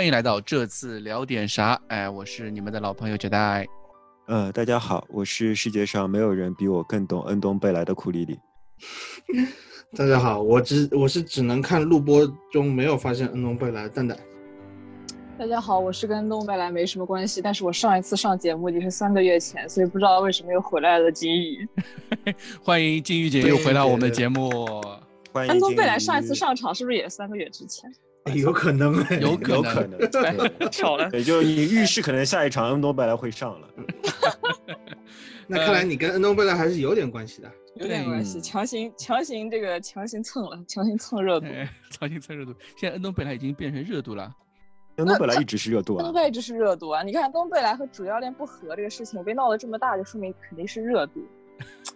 欢迎来到这次聊点啥？哎，我是你们的老朋友杰代。呃，大家好，我是世界上没有人比我更懂恩东贝莱的库里里。大家好，我只我是只能看录播中没有发现恩东贝莱蛋蛋。大家好，我是跟恩东贝莱没什么关系，但是我上一次上节目已经是三个月前，所以不知道为什么又回来了。金鱼，欢迎金鱼姐又回到我们的节目。欢迎恩东贝莱上一次上场是不是也是三个月之前？有可能，有有可能，对，巧了。也就你预示可能下一场恩东贝莱会上了。那看来你跟恩东贝莱还是有点关系的，有点关系，强行强行这个强行蹭了，强行蹭热度，强行蹭热度。现在恩东贝莱已经变成热度了。恩东贝莱一直是热度啊，恩东贝莱一直是热度啊。你看恩东贝莱和主教练不和这个事情被闹得这么大，就说明肯定是热度。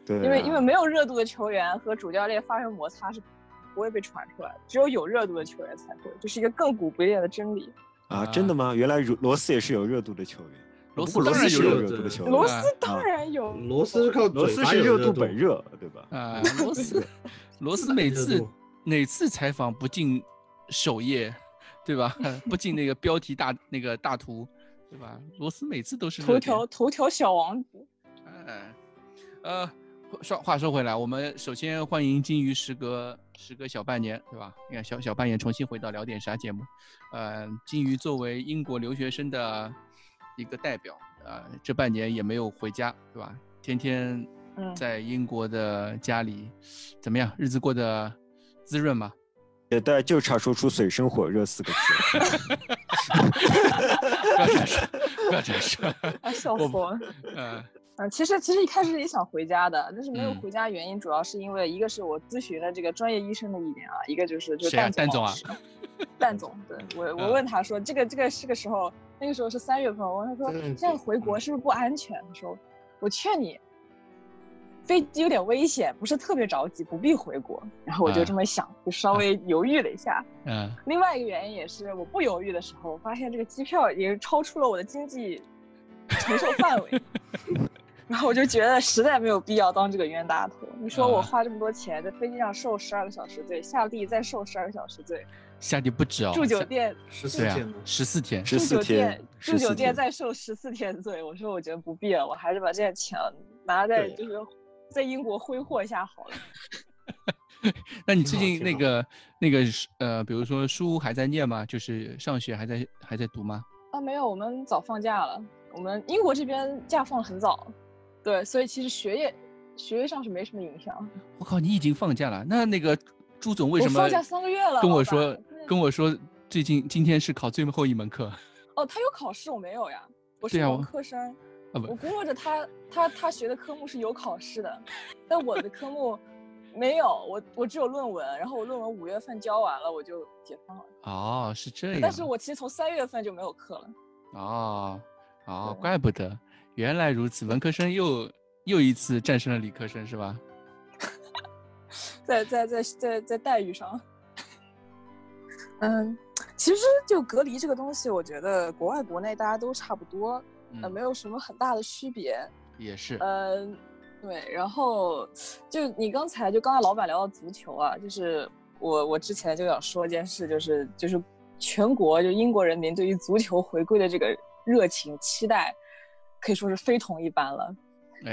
对，因为因为没有热度的球员和主教练发生摩擦是。不会被传出来，只有有热度的球员才会，这是一个亘古不变的真理啊！真的吗？原来罗斯也是有热度的球员，罗斯罗斯是有热度的球员，罗斯当然有，罗斯是靠罗斯是热度本热，对吧？啊，罗斯罗斯每次哪次采访不进首页，对吧？不进那个标题大那个大图，对吧？罗斯每次都是头条头条小王子，哎，呃。说话说回来，我们首先欢迎金鱼时隔时隔小半年，对吧？你看小小半年重新回到聊点啥节目，呃，金鱼作为英国留学生的一个代表，呃，这半年也没有回家，对吧？天天在英国的家里，怎么样？日子过得滋润吗？也对就差说出水深火热四个字。不要这样说，不要这样说，笑死我了。嗯。嗯，其实其实一开始也想回家的，但是没有回家原因主要是因为一个是我咨询了这个专业医生的意见啊，一个就是就蛋蛋总啊，蛋总，对我我问他说这个这个是个时候，那个时候是三月份，我问他说现在回国是不是不安全？他说我劝你，飞机有点危险，不是特别着急，不必回国。然后我就这么想，就稍微犹豫了一下。嗯，另外一个原因也是我不犹豫的时候，发现这个机票也超出了我的经济承受范围。然后我就觉得实在没有必要当这个冤大头。你说我花这么多钱在飞机上受十二个小时罪，下地再受十二个小时罪，下地不止哦，住酒店十四天，十四天，住酒店，住酒店再受十四天罪。我说我觉得不必了，我还是把这些钱拿在就是在英国挥霍一下好了。那你最近那个那个呃，比如说书还在念吗？就是上学还在还在读吗？啊，没有，我们早放假了。我们英国这边假放的很早。对，所以其实学业学业上是没什么影响。我靠，你已经放假了？那那个朱总为什么放假三个月了？跟我说跟我说，最近今天是考最后一门课。哦，他有考试，我没有呀。我是文科生，我估摸着他他他学的科目是有考试的，但我的科目没有，我我只有论文，然后我论文五月份交完了，我就解放了。哦，是这样。但是我其实从三月份就没有课了。哦哦，怪不得。原来如此，文科生又又一次战胜了理科生，是吧？在在在在在待遇上，嗯，其实就隔离这个东西，我觉得国外国内大家都差不多，呃，没有什么很大的区别。也是。嗯，对。然后就你刚才就刚才老板聊到足球啊，就是我我之前就想说一件事，就是就是全国就英国人民对于足球回归的这个热情期待。可以说是非同一般了，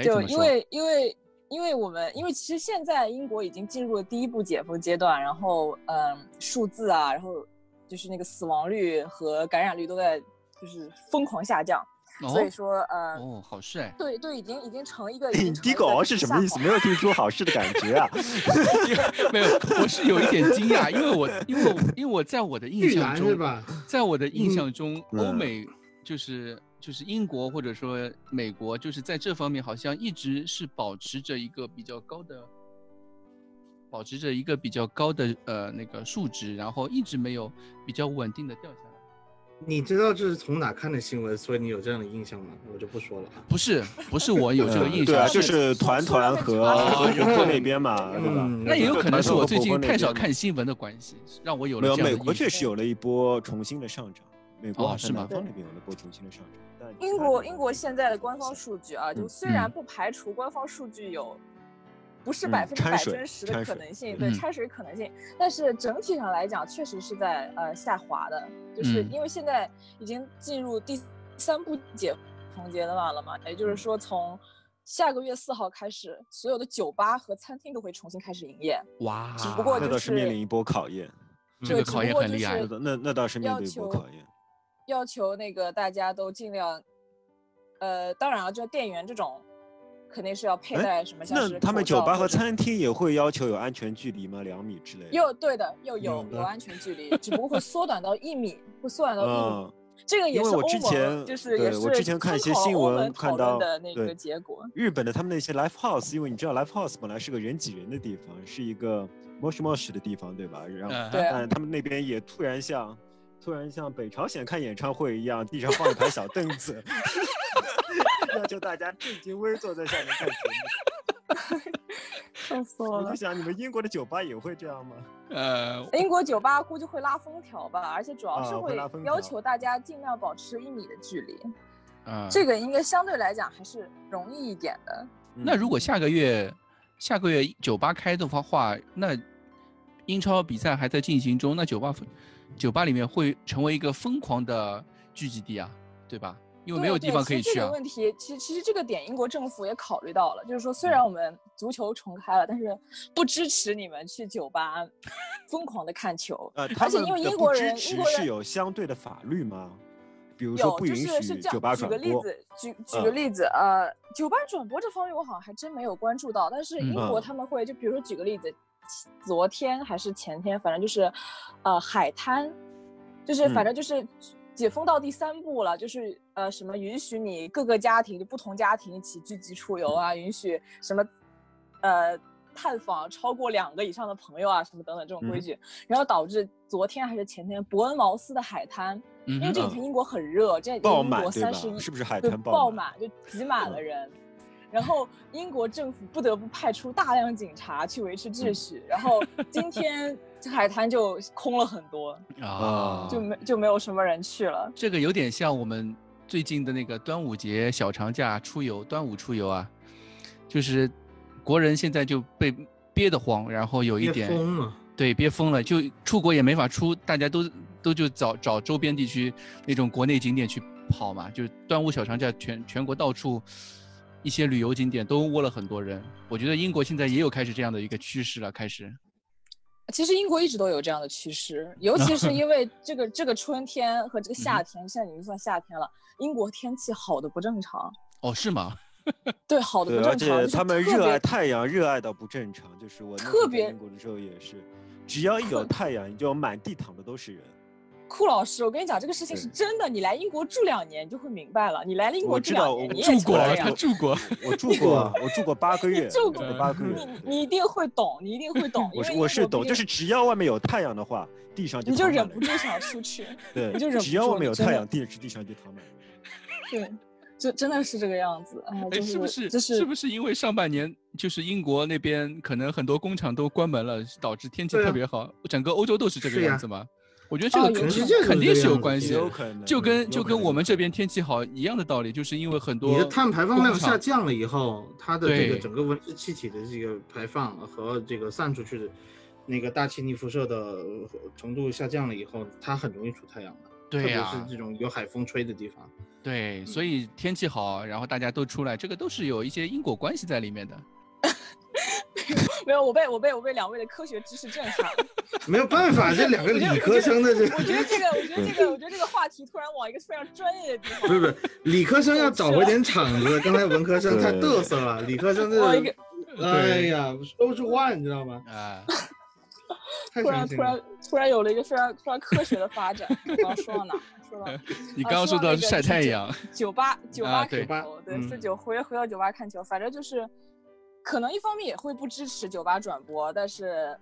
就因为因为因为我们因为其实现在英国已经进入了第一步解封阶段，然后嗯数字啊，然后就是那个死亡率和感染率都在就是疯狂下降，所以说嗯哦好事哎，对对已经已经成一个 低狗是什么意思？没有听出好事的感觉啊，没有，我是有一点惊讶，因为我因为因为我在我的印象中，在我的印象中，欧美就是。就是英国或者说美国，就是在这方面好像一直是保持着一个比较高的，保持着一个比较高的呃那个数值，然后一直没有比较稳定的掉下来。你知道这是从哪看的新闻？所以你有这样的印象吗？我就不说了。不是，不是我有这个印象，对啊，就是团团和和那边嘛，对吧？那也有可能是我最近太少看新闻的关系，让我有了这样的。美国确实有了一波重新的上涨。美国是吗？南方那边有了波重新的上涨。英国英国现在的官方数据啊，就虽然不排除官方数据有不是百分之百真实的可能性，对掺水可能性。但是整体上来讲，确实是在呃下滑的，就是因为现在已经进入第三步解封阶段了嘛，也就是说从下个月四号开始，所有的酒吧和餐厅都会重新开始营业。哇，只不过那倒是面临一波考验，这个考验很厉害。那那倒是面临一波考验，要求那个大家都尽量，呃，当然了，就店员这种。肯定是要佩戴什么？像那他们酒吧和餐厅也会要求有安全距离吗？两米之类的？又对的，又有有安全距离，只不过会缩短到一米，会缩短到一米。这个也是我之前就是也是我之前看一些新闻看到的那个结果。日本的他们那些 live house，因为你知道 live house 本来是个人挤人的地方，是一个 mosh mosh 的地方，对吧？然后但他们那边也突然像突然像北朝鲜看演唱会一样，地上放一排小凳子。要求大家正襟危坐在下面看节目，笑死我了！我就想，你们英国的酒吧也会这样吗？呃，英国酒吧估计会拉封条吧，而且主要是会要求大家尽量保持一米的距离。嗯，这个应该相对来讲还是容易一点的。那如果下个月下个月酒吧开的话，那英超比赛还在进行中，那酒吧酒吧里面会成为一个疯狂的聚集地啊，对吧？因为没有地方可以去啊。这个问题，其实其实这个点，英国政府也考虑到了，就是说，虽然我们足球重开了，但是不支持你们去酒吧 疯狂的看球。呃，而且因为英国人，英国人是有相对的法律吗？比如说不允许酒吧转播。举个例子，举举个例子，呃，酒吧转播这方面我好像还真没有关注到，但是英国他们会，就比如说举个例子，昨天还是前天，反正就是，呃，海滩，就是反正就是。解封到第三步了，就是呃什么允许你各个家庭就不同家庭一起聚集出游啊，允许什么呃探访超过两个以上的朋友啊，什么等等这种规矩，然后导致昨天还是前天伯恩茅斯的海滩，因为这几天英国很热，这英国三十一是不是海滩爆满就挤满了人。然后英国政府不得不派出大量警察去维持秩序。然后今天海滩就空了很多啊，就没就没有什么人去了。这个有点像我们最近的那个端午节小长假出游，端午出游啊，就是国人现在就被憋得慌，然后有一点疯了，对，憋疯了，就出国也没法出，大家都都就找找周边地区那种国内景点去跑嘛，就端午小长假全全国到处。一些旅游景点都窝了很多人，我觉得英国现在也有开始这样的一个趋势了。开始，其实英国一直都有这样的趋势，尤其是因为这个这个春天和这个夏天，现在已经算夏天了，英国天气好的不正常。哦，是吗？对，好的不正常。而且他们热爱太阳，热爱到不正常。就是我特别英国的时候也是，只要一有太阳，你就满地躺的都是人。库老师，我跟你讲，这个事情是真的。你来英国住两年，你就会明白了。你来了英国住两年，你也住过，他住过，我住过，我住过八个月，住过八个月。你你一定会懂，你一定会懂。我是我是懂，就是只要外面有太阳的话，地上就你就忍不住想出去。对，你就忍不住。只要外面有太阳，地地上就躺满。对，就真的是这个样子。哎，是不是？是是不是因为上半年就是英国那边可能很多工厂都关门了，导致天气特别好？整个欧洲都是这个样子吗？我觉得这个肯定是有关系，有可能就跟就跟我们这边天气好一样的道理，就是因为很多你的碳排放量下降了以后，它的这个整个温室气体的这个排放和这个散出去的那个大气逆辐射的程度下降了以后，它很容易出太阳的，特别是这种有海风吹的地方。对，所以天气好，然后大家都出来，这个都是有一些因果关系在里面的。没有，我被我被我被两位的科学知识震撼了。没有办法，这两个理科生的这，我觉得这个，我觉得这个，我觉得这个话题突然往一个非常专业的地方。不是不是，理科生要找回点场子，刚才文科生太嘚瑟了。理科生这，哎呀，说不出话，你知道吗？啊。突然突然突然有了一个非常非常科学的发展。刚刚说到哪？说到你刚刚说到晒太阳。酒吧酒吧看球，对，是酒回回到酒吧看球，反正就是。可能一方面也会不支持酒吧转播，但是，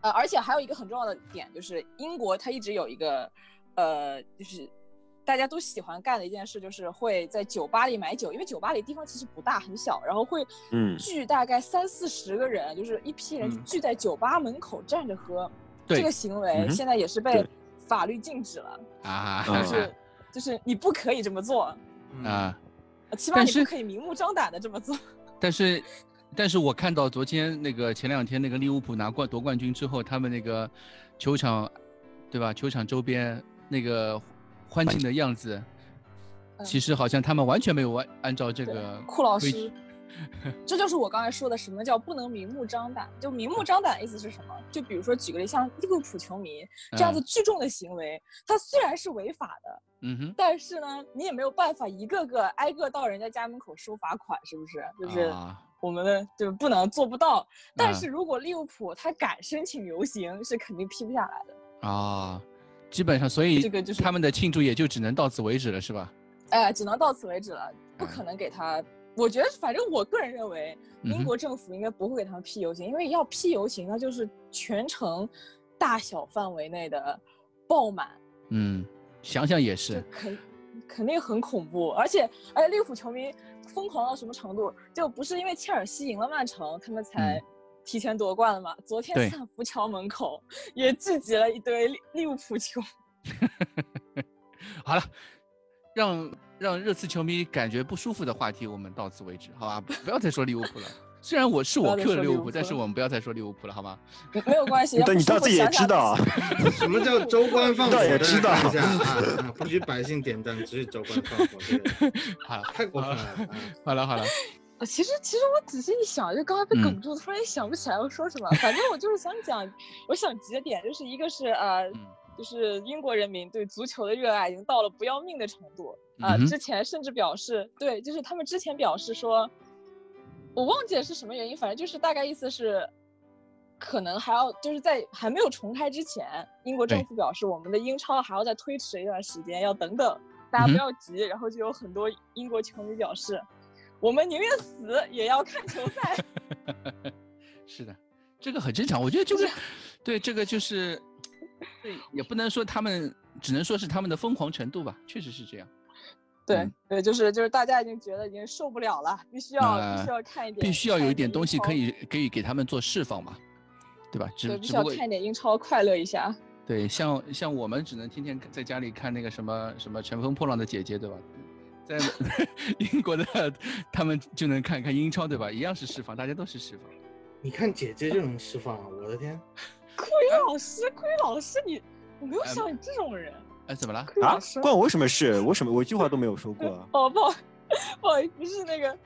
呃，而且还有一个很重要的点就是，英国它一直有一个，呃，就是大家都喜欢干的一件事，就是会在酒吧里买酒，因为酒吧里地方其实不大，很小，然后会聚大概三四十个人，就是一批人聚在酒吧门口站着喝，这个行为现在也是被法律禁止了啊，就是就是你不可以这么做啊，起码你不可以明目张胆的这么做。但是，但是我看到昨天那个前两天那个利物浦拿冠夺冠军之后，他们那个球场，对吧？球场周边那个欢庆的样子，其实好像他们完全没有按按照这个库老师。这就是我刚才说的，什么叫不能明目张胆？就明目张胆的意思是什么？就比如说举个例，像利物浦球迷这样子聚众的行为，它虽然是违法的，嗯哼，但是呢，你也没有办法一个个挨个到人家家门口收罚款，是不是？就是我们的就不能做不到。但是如果利物浦他敢申请游行，是肯定批不下来的啊。基本上，所以这个就是他们的庆祝也就只能到此为止了，是吧？哎，只能到此为止了，不可能给他。我觉得，反正我个人认为，英国政府应该不会给他们批游行，因为要批游行，那就是全城大小范围内的爆满。嗯，想想也是，肯肯定很恐怖。而且，而且利物浦球迷疯狂到什么程度？就不是因为切尔西赢了曼城，他们才提前夺冠了吗？昨天斯坦福桥门口也聚集了一堆利利物浦球。好了，让。让热刺球迷感觉不舒服的话题，我们到此为止，好吧？不要再说利物浦了。虽然我是我 Q 的利物浦，但是我们不要再说利物浦了，好吗？没有关系。但，你到自己也知道，什么叫州官放火？也知道一下啊，不许百姓点灯，只是州官放火。好，太过分了。好了好了。其实其实我仔细一想，就刚才被哽住，突然想不起来要说什么。反正我就是想讲，我想几个点，就是一个是呃。就是英国人民对足球的热爱已经到了不要命的程度啊！之前甚至表示，对，就是他们之前表示说，我忘记了是什么原因，反正就是大概意思是，可能还要就是在还没有重开之前，英国政府表示我们的英超还要再推迟一段时间，要等等，大家不要急。然后就有很多英国球迷表示，我们宁愿死也要看球赛。是的，这个很正常，我觉得就是，对，这个就是。对，也不能说他们，只能说是他们的疯狂程度吧，确实是这样。对对，就是就是大家已经觉得已经受不了了，必须要必须要看一点，必须要有一点东西可以可以给他们做释放嘛，对吧？对，必须要看一点英超，快乐一下。对，像像我们只能天天在家里看那个什么什么乘风破浪的姐姐，对吧？在 英国的他们就能看看英超，对吧？一样是释放，大家都是释放。你看姐姐就能释放啊！我的天。亏老师，亏老师，你我没有想你这种人。哎，怎么了？啊？关我什么事？我什么？我一句话都没有说过。哦不，不好意思，不是那个。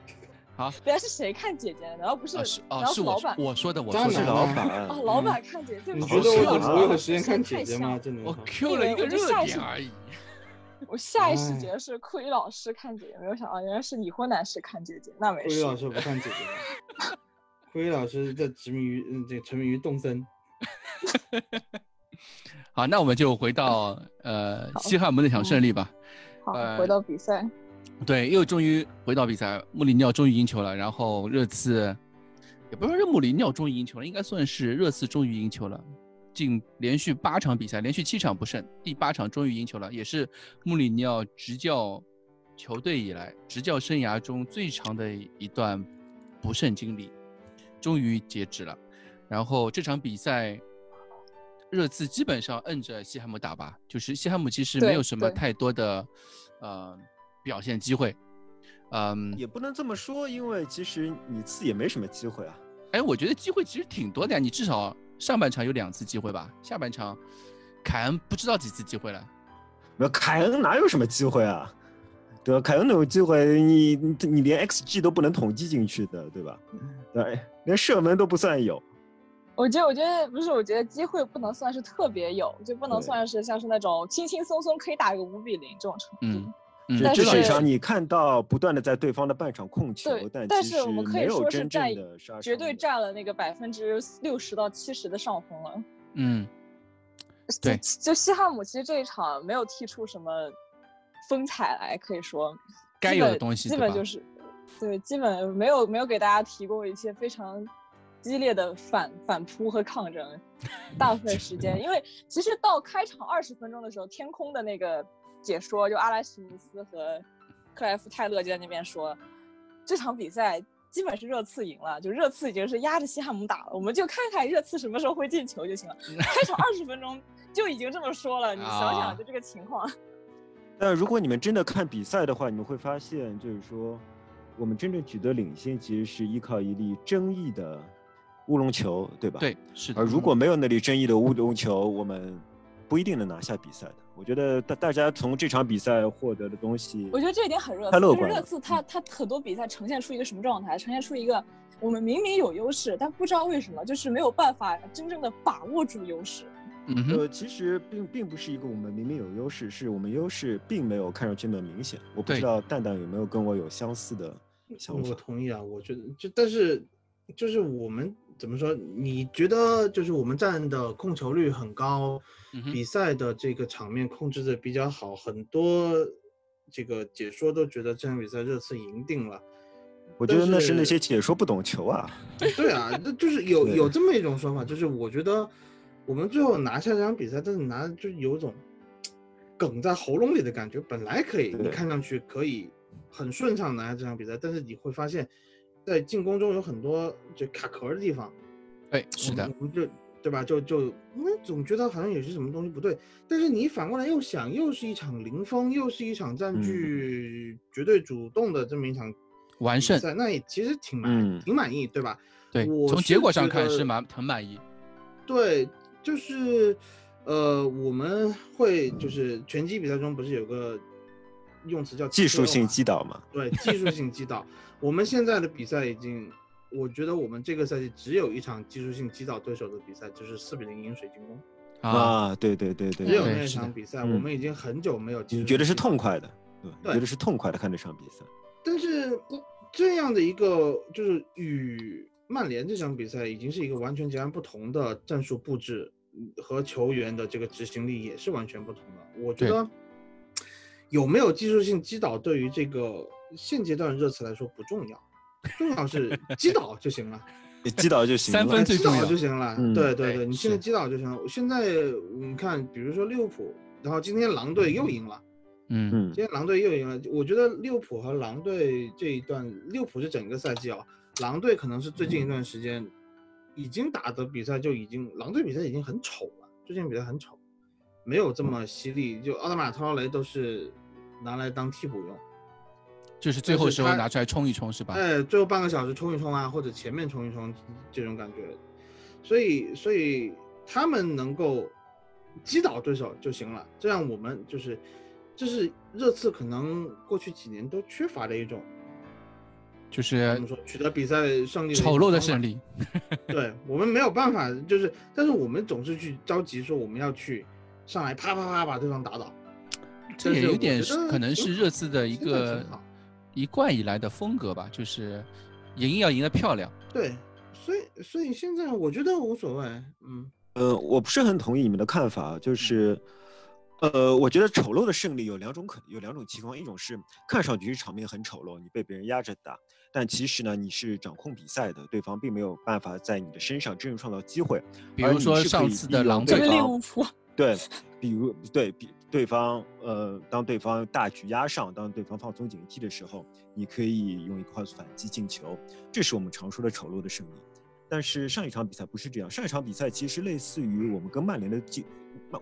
好。原来是谁看姐姐？然后不是？哦，是老板。我说的，我说是老板。哦，老板看姐姐。你觉得我我有时间看姐姐吗？真的。我 Q 了一个热点而已。我下意识觉得是库里老师看姐姐，没有想到原来是已婚男士看姐姐。那没事。库里老师不看姐姐。库里老师在执迷于嗯，这沉迷于动森。好，那我们就回到呃西汉姆那场胜利吧。好，回到比赛。对，又终于回到比赛，穆里尼奥终于赢球了。然后热刺，也不是说穆里尼奥终于赢球了，应该算是热刺终于赢球了。近连续八场比赛，连续七场不胜，第八场终于赢球了，也是穆里尼奥执教球队以来执教生涯中最长的一段不胜经历，终于截止了。然后这场比赛，热刺基本上摁着西汉姆打吧，就是西汉姆其实没有什么太多的，呃，表现机会，嗯，也不能这么说，因为其实你次也没什么机会啊。哎，我觉得机会其实挺多的呀，你至少上半场有两次机会吧，下半场凯恩不知道几次机会了。没有凯恩哪有什么机会啊？对吧？凯恩那种机会，你你连 XG 都不能统计进去的，对吧？对，连射门都不算有。我觉得，我觉得不是，我觉得机会不能算是特别有，就不能算是像是那种轻轻松松可以打个五比零这种程度。嗯嗯。这场上你看到不断的在对方的半场控球，但但是我们可以说是占绝对占了那个百分之六十到七十的上风了。嗯，对。就西汉姆其实这一场没有踢出什么风采来，可以说该有的东西基本就是，对，基本没有没有给大家提供一些非常。激烈的反反扑和抗争，大部分时间，因为其实到开场二十分钟的时候，天空的那个解说就阿莱什尼斯和克莱夫泰勒就在那边说，这场比赛基本是热刺赢了，就热刺已经是压着西汉姆打了，我们就看看热刺什么时候会进球就行了。开场二十分钟就已经这么说了，你想想就这个情况。但如果你们真的看比赛的话，你们会发现，就是说。我们真正取得领先，其实是依靠一粒争议的乌龙球，对吧？对，是的。而如果没有那粒争议的乌龙球，我们不一定能拿下比赛的。我觉得大大家从这场比赛获得的东西，我觉得这一点很热，太乐观。热刺他他很多比赛呈现出一个什么状态？呈现出一个我们明明有优势，但不知道为什么就是没有办法真正的把握住优势。呃，其实并并不是一个我们明明有优势，是我们优势并没有看上去那么明显。我不知道蛋蛋有没有跟我有相似的想法。我同意啊，我觉得就但是就是我们怎么说？你觉得就是我们站的控球率很高，比赛的这个场面控制的比较好，很多这个解说都觉得这场比赛热刺赢定了。我觉得那是那些解说不懂球啊。对啊，那就是 有有这么一种说法，就是我觉得。我们最后拿下这场比赛，但是拿就有种梗在喉咙里的感觉。本来可以，你看上去可以很顺畅拿下这场比赛，但是你会发现，在进攻中有很多就卡壳的地方。对，是的，就对吧？就就因为总觉得好像有些什么东西不对。但是你反过来又想，又是一场零封，又是一场占据绝对主动的这么一场完胜赛，那也其实挺满挺满意，对吧？对，从结果上看是蛮很满意。对。就是，呃，我们会就是拳击比赛中不是有个用词叫技术性击倒嘛？对，技术性击倒。我们现在的比赛已经，我觉得我们这个赛季只有一场技术性击倒对手的比赛，就是四比零赢水晶宫。啊，对对对对，只有那场比赛，我们已经很久没有。你觉得是痛快的？对，觉得是痛快的看这场比赛。但是这样的一个就是与。曼联这场比赛已经是一个完全截然不同的战术布置和球员的这个执行力也是完全不同的。我觉得有没有技术性击倒对于这个现阶段热刺来说不重要，重要是 击倒就行了，你击倒就行，三分最重要就行了。对对对，你现在击倒就行了。现在你看，比如说利物浦，然后今天狼队又赢了，嗯嗯，今天狼队又赢了。我觉得利物浦和狼队这一段，利物浦是整个赛季啊。狼队可能是最近一段时间已经打的比赛就已经，狼队比赛已经很丑了，最近比赛很丑，没有这么犀利。就奥特马特劳雷都是拿来当替补用，就是最后时候拿出来冲一冲是吧？哎，最后半个小时冲一冲啊，或者前面冲一冲这种感觉。所以，所以他们能够击倒对手就行了。这样我们就是，这是热刺可能过去几年都缺乏的一种。就是怎么说取得比赛胜利丑陋的胜利，对我们没有办法，就是但是我们总是去着急说我们要去上来啪啪啪把对方打倒，这也有点可能是热刺的一个一贯以来的风格吧，就是赢要赢得漂亮。对，所以所以现在我觉得无所谓，嗯呃，我不是很同意你们的看法，就是。呃，我觉得丑陋的胜利有两种可能，有两种情况，一种是看上去场面很丑陋，你被别人压着打，但其实呢，你是掌控比赛的，对方并没有办法在你的身上真正创造机会。比如说上次的狼队，对，比如对比对方，呃，当对方大局压上，当对方放松警惕的时候，你可以用一个快速反击进球，这是我们常说的丑陋的胜利。但是上一场比赛不是这样，上一场比赛其实类似于我们跟曼联的进。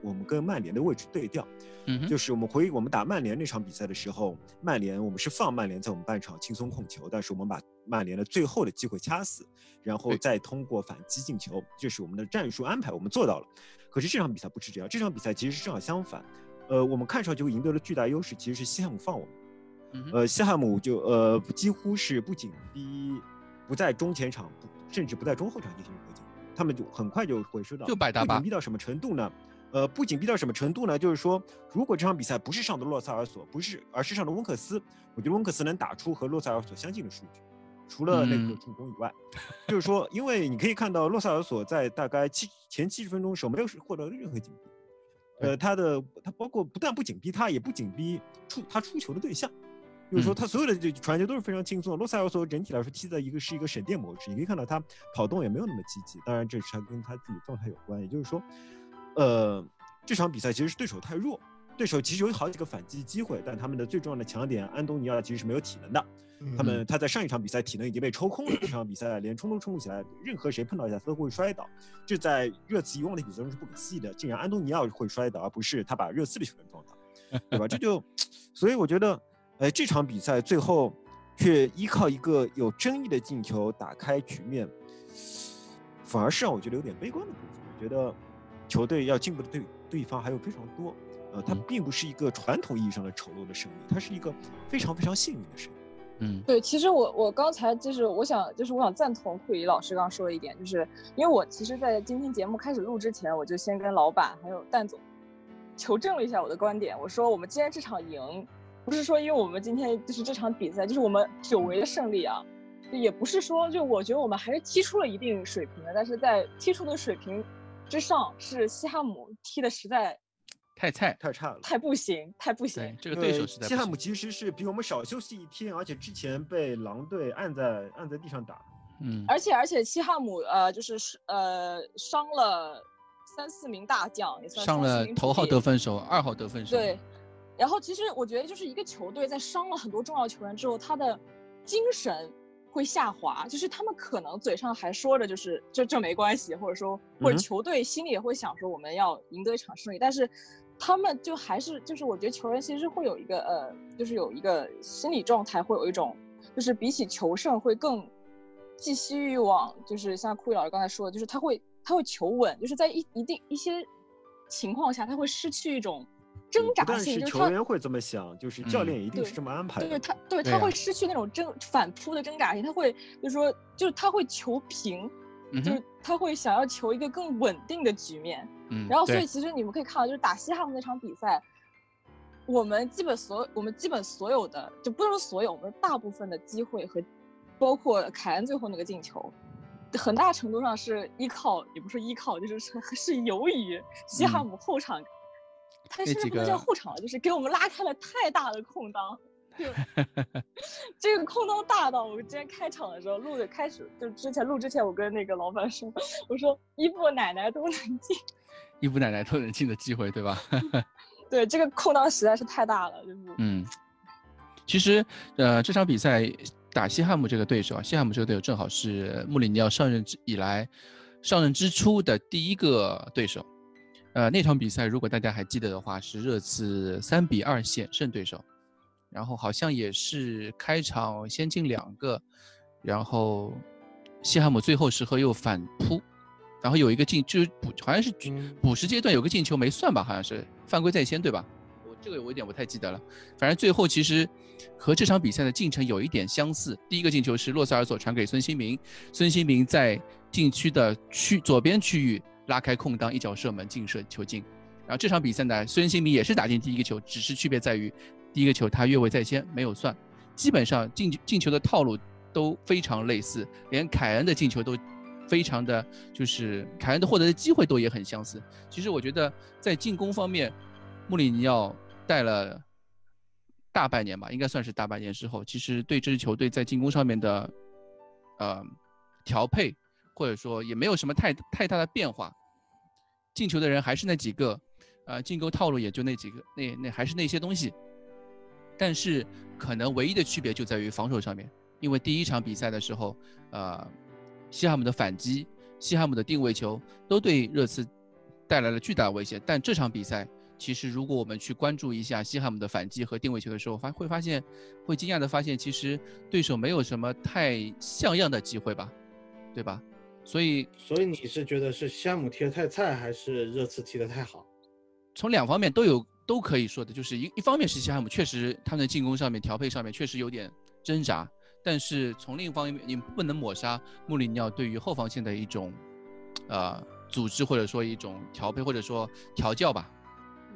我们跟曼联的位置对调，嗯，就是我们回我们打曼联那场比赛的时候，曼联我们是放曼联在我们半场轻松控球，但是我们把曼联的最后的机会掐死，然后再通过反击进球，这是我们的战术安排，我们做到了。可是这场比赛不是这样，这场比赛其实是正好相反，呃，我们看上去赢得了巨大优势，其实是西汉姆放我们，呃，西汉姆就呃几乎是不紧逼，不在中前场，甚至不在中后场进行合击，他们就很快就会收到，就百搭吧，逼到什么程度呢？呃，不紧逼到什么程度呢？就是说，如果这场比赛不是上的洛塞尔索，不是，而是上的温克斯，我觉得温克斯能打出和洛塞尔索相近的数据，除了那个助攻以外，就是说，因为你可以看到洛塞尔索在大概七前七十分钟时候没有获得任何紧逼，呃，他的他包括不但不紧逼他，也不紧逼出他出球的对象，就是说他所有的这传球都是非常轻松。洛塞尔索整体来说踢的一个是一个省电模式，你可以看到他跑动也没有那么积极，当然这是他跟他自己状态有关，也就是说。呃，这场比赛其实是对手太弱，对手其实有好几个反击机会，但他们的最重要的强点安东尼奥其实是没有体能的。他们他在上一场比赛体能已经被抽空了，这场比赛连冲都冲不起来，任何谁碰到一下他都会摔倒。这在热刺以往的比赛中是不可思议的，竟然安东尼奥会摔倒，而不是他把热刺的球员撞倒，对吧？这就，所以我觉得，哎，这场比赛最后，却依靠一个有争议的进球打开局面，反而是让我觉得有点悲观的部分。我觉得球队要进步的对对方还有非常多。呃，它并不是一个传统意义上的丑陋的胜利，它是一个非常非常幸运的胜利。嗯，对，其实我我刚才就是我想就是我想赞同库里老师刚刚说的一点，就是因为我其实，在今天节目开始录之前，我就先跟老板还有蛋总求证了一下我的观点，我说我们今天这场赢。不是说，因为我们今天就是这场比赛，就是我们久违的胜利啊，也不是说，就我觉得我们还是踢出了一定水平的，但是在踢出的水平之上，是西汉姆踢的实在太菜太差了，太不行，太不行。这个对手是西汉姆其实是比我们少休息一天，而且之前被狼队按在按在地上打，嗯，而且而且西汉姆呃就是呃伤了三四名大将，也算伤了头号得分手，二号得分手，对。然后其实我觉得，就是一个球队在伤了很多重要球员之后，他的精神会下滑。就是他们可能嘴上还说着，就是这这没关系，或者说或者球队心里也会想说我们要赢得一场胜利。但是他们就还是就是我觉得球员其实会有一个呃，就是有一个心理状态，会有一种就是比起求胜会更寄希欲望。就是像库里老师刚才说的，就是他会他会求稳，就是在一一定一些情况下，他会失去一种。挣扎性，就是球员会这么想，就是教练一定是这么安排的。对他，对他会失去那种争反扑的挣扎性，他会就是说，就是他会求平，就是他会想要求一个更稳定的局面。嗯，然后所以其实你们可以看到，就是打西汉姆那场比赛，我们基本所我们基本所有的，就不能说所有，我们大部分的机会和包括凯恩最后那个进球，很大程度上是依靠，也不是依靠，就是是由于西汉姆后场。他甚至不能叫后场了，就是给我们拉开了太大的空当。这个空当大到我们今天开场的时候录的开始，就之前录之前，我跟那个老板说，我说伊布奶奶都能进，伊布奶奶都能进的机会，对吧？对，这个空当实在是太大了，就是。嗯，其实呃，这场比赛打西汉姆这个对手啊，西汉姆这个队友正好是穆里尼奥上任之以来上任之初的第一个对手。呃，那场比赛如果大家还记得的话，是热刺三比二险胜对手，然后好像也是开场先进两个，然后西汉姆最后时刻又反扑，然后有一个进就是补，好像是补时阶段有个进球没算吧，好像是犯规在先，对吧？我这个我有点不太记得了，反正最后其实和这场比赛的进程有一点相似。第一个进球是洛塞尔索传给孙兴民，孙兴民在禁区的区左边区域。拉开空当，一脚射门进射球进。然后这场比赛呢，孙兴民也是打进第一个球，只是区别在于，第一个球他越位在先，没有算。基本上进进球的套路都非常类似，连凯恩的进球都非常的就是凯恩的获得的机会都也很相似。其实我觉得在进攻方面，穆里尼奥带了大半年吧，应该算是大半年之后，其实对这支球队在进攻上面的呃调配。或者说也没有什么太太大的变化，进球的人还是那几个，呃，进攻套路也就那几个，那那还是那些东西。但是可能唯一的区别就在于防守上面，因为第一场比赛的时候，呃，西汉姆的反击、西汉姆的定位球都对热刺带来了巨大的威胁。但这场比赛，其实如果我们去关注一下西汉姆的反击和定位球的时候，发会发现，会惊讶的发现，其实对手没有什么太像样的机会吧，对吧？所以，所以你是觉得是西汉姆踢得太菜，还是热刺踢得太好？从两方面都有都可以说的，就是一一方面是西汉姆确实他们的进攻上面调配上面确实有点挣扎，但是从另一方面，你不能抹杀穆里尼奥对于后防线的一种，呃，组织或者说一种调配或者说调教吧。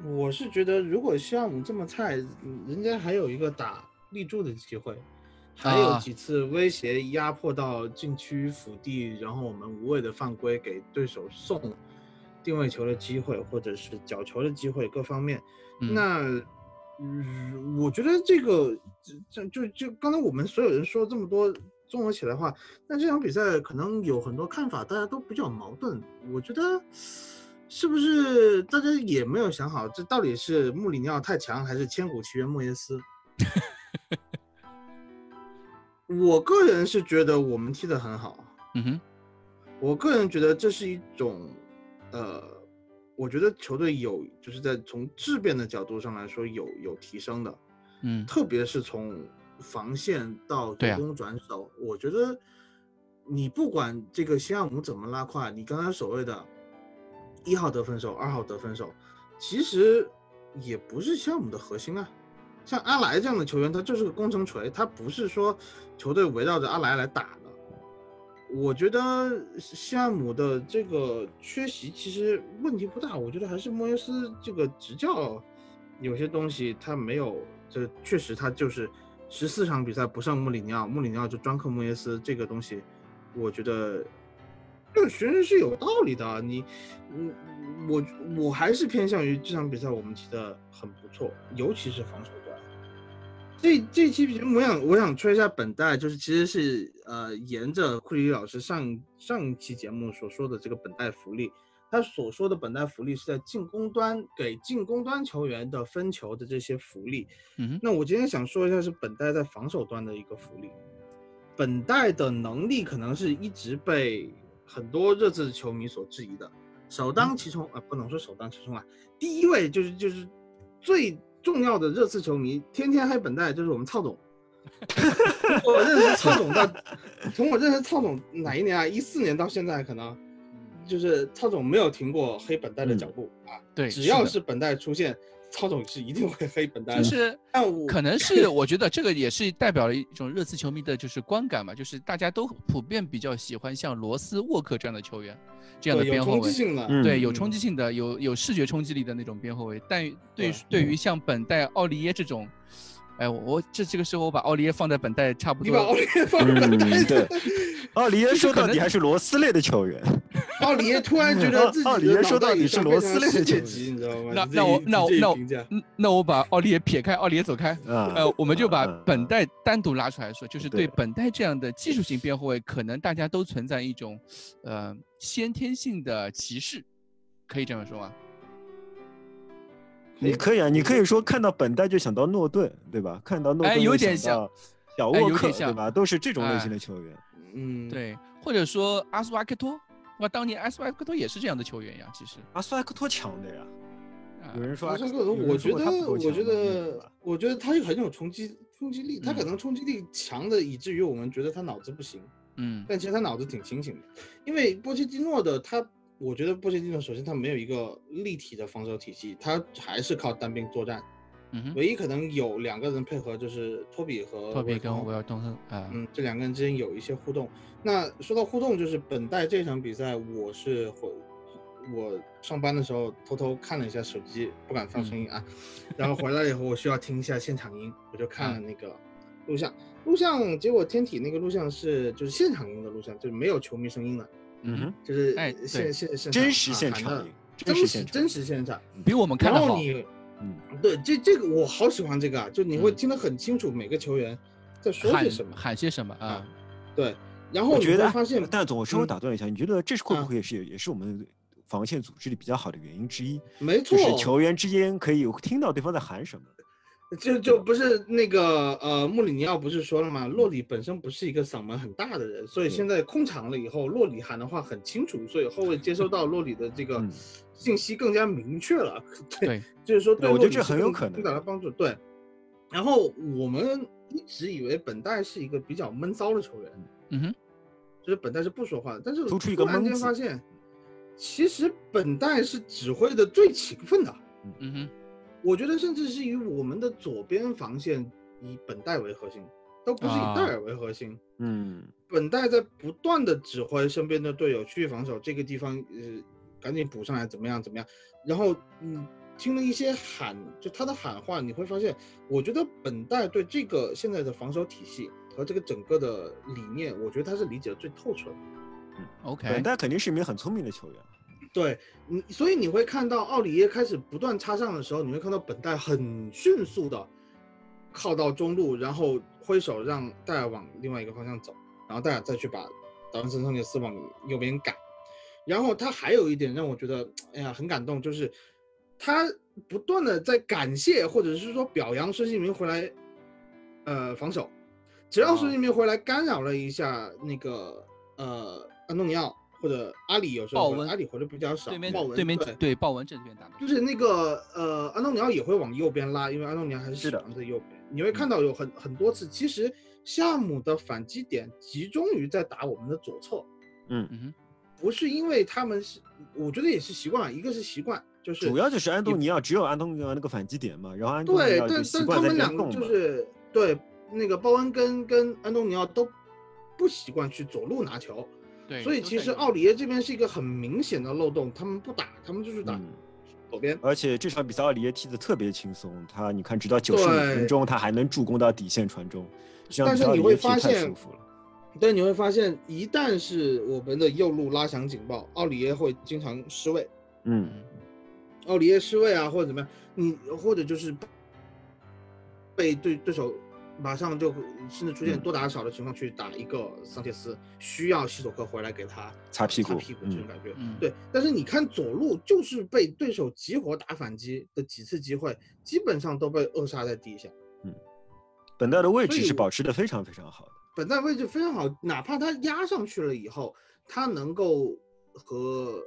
我是觉得，如果西汉姆这么菜，人家还有一个打立柱的机会。还有几次威胁压迫到禁区腹地，然后我们无谓的犯规，给对手送定位球的机会，或者是角球的机会，各方面。那，嗯，我觉得这个，这就就刚才我们所有人说这么多，综合起来的话，那这场比赛可能有很多看法，大家都比较矛盾。我觉得，是不是大家也没有想好，这到底是穆里尼奥太强，还是千古奇冤莫耶斯？我个人是觉得我们踢得很好，嗯哼，我个人觉得这是一种，呃，我觉得球队有就是在从质变的角度上来说有有提升的，嗯，特别是从防线到进攻转手，我觉得你不管这个西汉姆怎么拉胯，你刚才所谓的一号得分手、二号得分手，其实也不是西汉姆的核心啊。像阿莱这样的球员，他就是个工程锤，他不是说球队围绕着阿莱来打的。我觉得西汉姆的这个缺席其实问题不大，我觉得还是莫耶斯这个执教有些东西他没有，这确实他就是十四场比赛不上穆里尼奥，穆里尼奥就专克莫耶斯这个东西，我觉得这个学生是有道理的。你，我，我我还是偏向于这场比赛我们踢的很不错，尤其是防守。这这期节目，我想我想吹一下本代，就是其实是呃沿着库里老师上上一期节目所说的这个本代福利，他所说的本代福利是在进攻端给进攻端球员的分球的这些福利。嗯，那我今天想说一下是本代在防守端的一个福利。本代的能力可能是一直被很多热刺球迷所质疑的，首当其冲啊，不能说首当其冲啊，第一位就是就是最。重要的热刺球迷天天黑本代，就是我们操总。我认识操总的，从我认识操总哪一年啊？一四年到现在，可能就是操总没有停过黑本代的脚步啊。对，只要是本代出现，操总是一定会黑本代。就是，可能是 我觉得这个也是代表了一种热刺球迷的就是观感嘛，就是大家都普遍比较喜欢像罗斯沃克这样的球员。这样的边后卫，对，有冲击性的，有有视觉冲击力的那种边后卫。但对对于像本代奥利耶这种，哎，我这这个时候我把奥利耶放在本代差不多。你把奥利耶放在本代，对，奥利耶说到底还是罗斯类的球员。奥利耶突然觉得自己奥利耶说到底是罗斯类的球员，你知道吗？那那我那我那我那我把奥利耶撇开，奥利耶走开，呃，我们就把本代单独拉出来说，就是对本代这样的技术型边后卫，可能大家都存在一种，呃。先天性的歧视，可以这么说吗？你可以啊，你可以说看到本代就想到诺顿，对吧？看到诺顿，哎，有点像小沃克，对吧？都是这种类型的球员。嗯，对，或者说阿苏埃克托，哇当年阿苏埃克托也是这样的球员呀。其实阿苏埃克托强的呀。有人说阿苏埃克托，我觉得，我觉得，我觉得他很有冲击冲击力，他可能冲击力强的以至于我们觉得他脑子不行。嗯，但其实他脑子挺清醒的，因为波切蒂诺的他，我觉得波切蒂诺首先他没有一个立体的防守体系，他还是靠单兵作战。嗯，唯一可能有两个人配合就是托比和托比跟维尔东亨啊，嗯，这两个人之间有一些互动。那说到互动，就是本代这场比赛，我是回我上班的时候偷偷看了一下手机，不敢放声音啊，然后回来以后我需要听一下现场音，我就看了那个录像。录像结果天体那个录像是就是现场音的录像，就是没有球迷声音的，嗯哼，就是现现现真实现场，真实真实现场，比我们看到好。然后你，嗯，对，这这个我好喜欢这个啊，就你会听得很清楚每个球员在说些什么，喊些什么啊，对。然后我觉得发现，但总稍微打断一下，你觉得这是会不会也是也是我们防线组织的比较好的原因之一？没错，就是球员之间可以有听到对方在喊什么。就就不是那个呃，穆里尼奥不是说了吗？洛里本身不是一个嗓门很大的人，所以现在控场了以后，洛里喊的话很清楚，所以后卫接收到洛里的这个信息更加明确了。对，就是说对我觉得这很有可能帮助。对，然后我们一直以为本代是一个比较闷骚的球员，嗯哼，就是本代是不说话的，但是突出一个突然间发现，其实本代是指挥的最勤奋的。嗯哼。我觉得甚至是以我们的左边防线以本代为核心，都不是以戴尔为核心。嗯，本代在不断的指挥身边的队友区域防守，这个地方呃赶紧补上来，怎么样怎么样。然后嗯听了一些喊，就他的喊话，你会发现，我觉得本代对这个现在的防守体系和这个整个的理念，我觉得他是理解的最透彻的。嗯，OK，本代肯定是一名很聪明的球员。对你，所以你会看到奥里耶开始不断插上的时候，你会看到本代很迅速的靠到中路，然后挥手让戴尔往另外一个方向走，然后戴尔再去把达文森桑切斯往右边赶。然后他还有一点让我觉得，哎呀，很感动，就是他不断的在感谢或者是说表扬孙兴民回来，呃，防守，只要孙兴民回来干扰了一下那个呃安东尼奥。或者阿里有时候阿里回的比较少，对面对面对鲍文这边打，就是那个呃安东尼奥也会往右边拉，因为安东尼奥还是是的在右边。你会看到有很很多次，其实夏姆的反击点集中于在打我们的左侧。嗯嗯，不是因为他们是，我觉得也是习惯，一个是习惯，就是主要就是安东尼奥只有安东尼奥那个反击点嘛，然后安东尼奥对，但但他们两个就是对那个鲍恩跟跟安东尼奥都不习惯去左路拿球，对，所以其实奥里耶这边是一个很明显的漏洞，他们不打，他们就是打左边，而且这场比赛奥里耶踢的特别轻松，他你看直到九十五分钟他还能助攻到底线传中，但是你会发现。但你会发现，一旦是我们的右路拉响警报，奥里耶会经常失位。嗯，奥里耶失位啊，或者怎么样，你或者就是被对对手马上就甚至出现多打少的情况去打一个桑切斯，需要西索科回来给他擦屁股，擦屁股这种感觉。对，但是你看左路就是被对手集火打反击的几次机会，基本上都被扼杀在地下。嗯，本代的位置是保持的非常非常好的。本代位置非常好，哪怕他压上去了以后，他能够和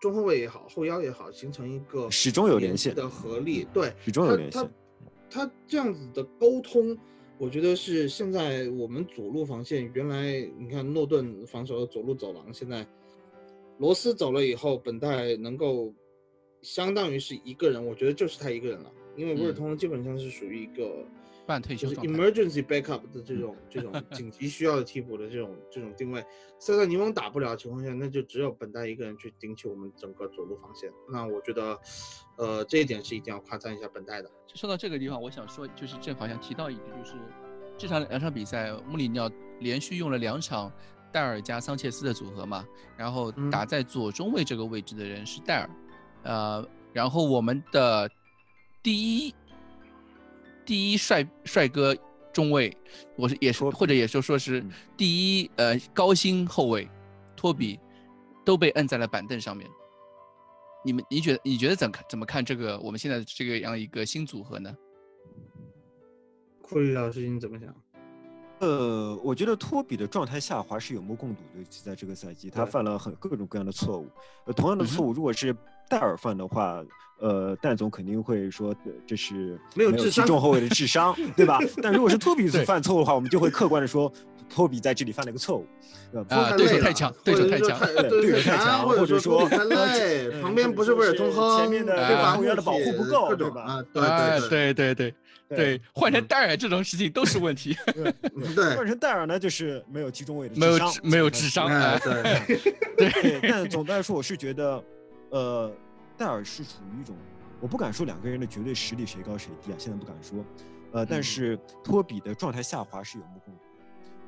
中后卫也好，后腰也好，形成一个始终有联系的合力。对，始终有联系。他他这样子的沟通，我觉得是现在我们左路防线原来你看诺顿防守的左路走廊，现在罗斯走了以后，本代能够相当于是一个人，我觉得就是他一个人了，因为威尔通基本上是属于一个。半退休就是 emergency backup 的这种 这种紧急需要的替补的这种这种定位，塞萨尼翁打不了的情况下，那就只有本代一个人去顶起我们整个左路防线。那我觉得，呃，这一点是一定要夸赞一下本代的。说到这个地方，我想说，就是正好想提到一句，就是这场两场比赛，穆里尼奥连续用了两场戴尔加桑切斯的组合嘛，然后打在左中卫这个位置的人是戴尔，呃，然后我们的第一。第一帅帅哥中卫，我是也是或者也说说是第一呃高薪后卫，托比都被摁在了板凳上面。你们你觉得你觉得怎看怎么看这个我们现在这个样一个新组合呢？库里老师你怎么想？呃，我觉得托比的状态下滑是有目共睹的，尤其在这个赛季，他犯了很各种各样的错误。呃，同样的错误，如果是戴尔犯的话。呃，戴总肯定会说，这是没有智商中后卫的智商，对吧？但如果是托比犯错误的话，我们就会客观的说，托比在这里犯了一个错误，啊，对手太强，对手太强，对手太强，或者说太累，旁边不是威尔通亨，前面的对防员的保护不够，对吧？啊，对对对对，换成戴尔这种事情都是问题，对，换成戴尔呢，就是没有集中位的没有没有智商，对对，但总的来说，我是觉得，呃。戴尔是处于一种，我不敢说两个人的绝对实力谁高谁低啊，现在不敢说，呃，但是托比的状态下滑是有目共睹，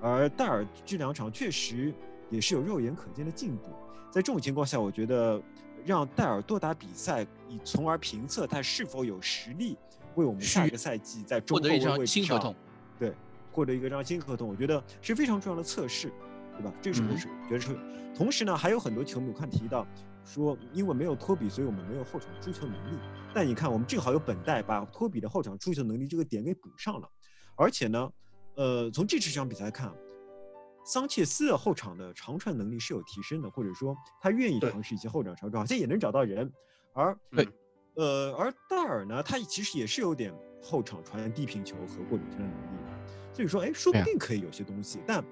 而戴尔这两场确实也是有肉眼可见的进步，在这种情况下，我觉得让戴尔多打比赛，以从而评测他是否有实力为我们下一个赛季在中后卫位置上，对，获得一个张新合同，我觉得是非常重要的测试，对吧？这是我是觉得是，同时呢，还有很多球迷我看提到。说，因为没有托比，所以我们没有后场出球能力。但你看，我们正好有本代把托比的后场出球能力这个点给补上了。而且呢，呃，从这这场比赛看，桑切斯的后场的长传能力是有提升的，或者说他愿意尝试一些后场长传，好像也能找到人。而对，呃，而戴尔呢，他其实也是有点后场传低平球和过顶球的能力。所以说，哎，说不定可以有些东西。但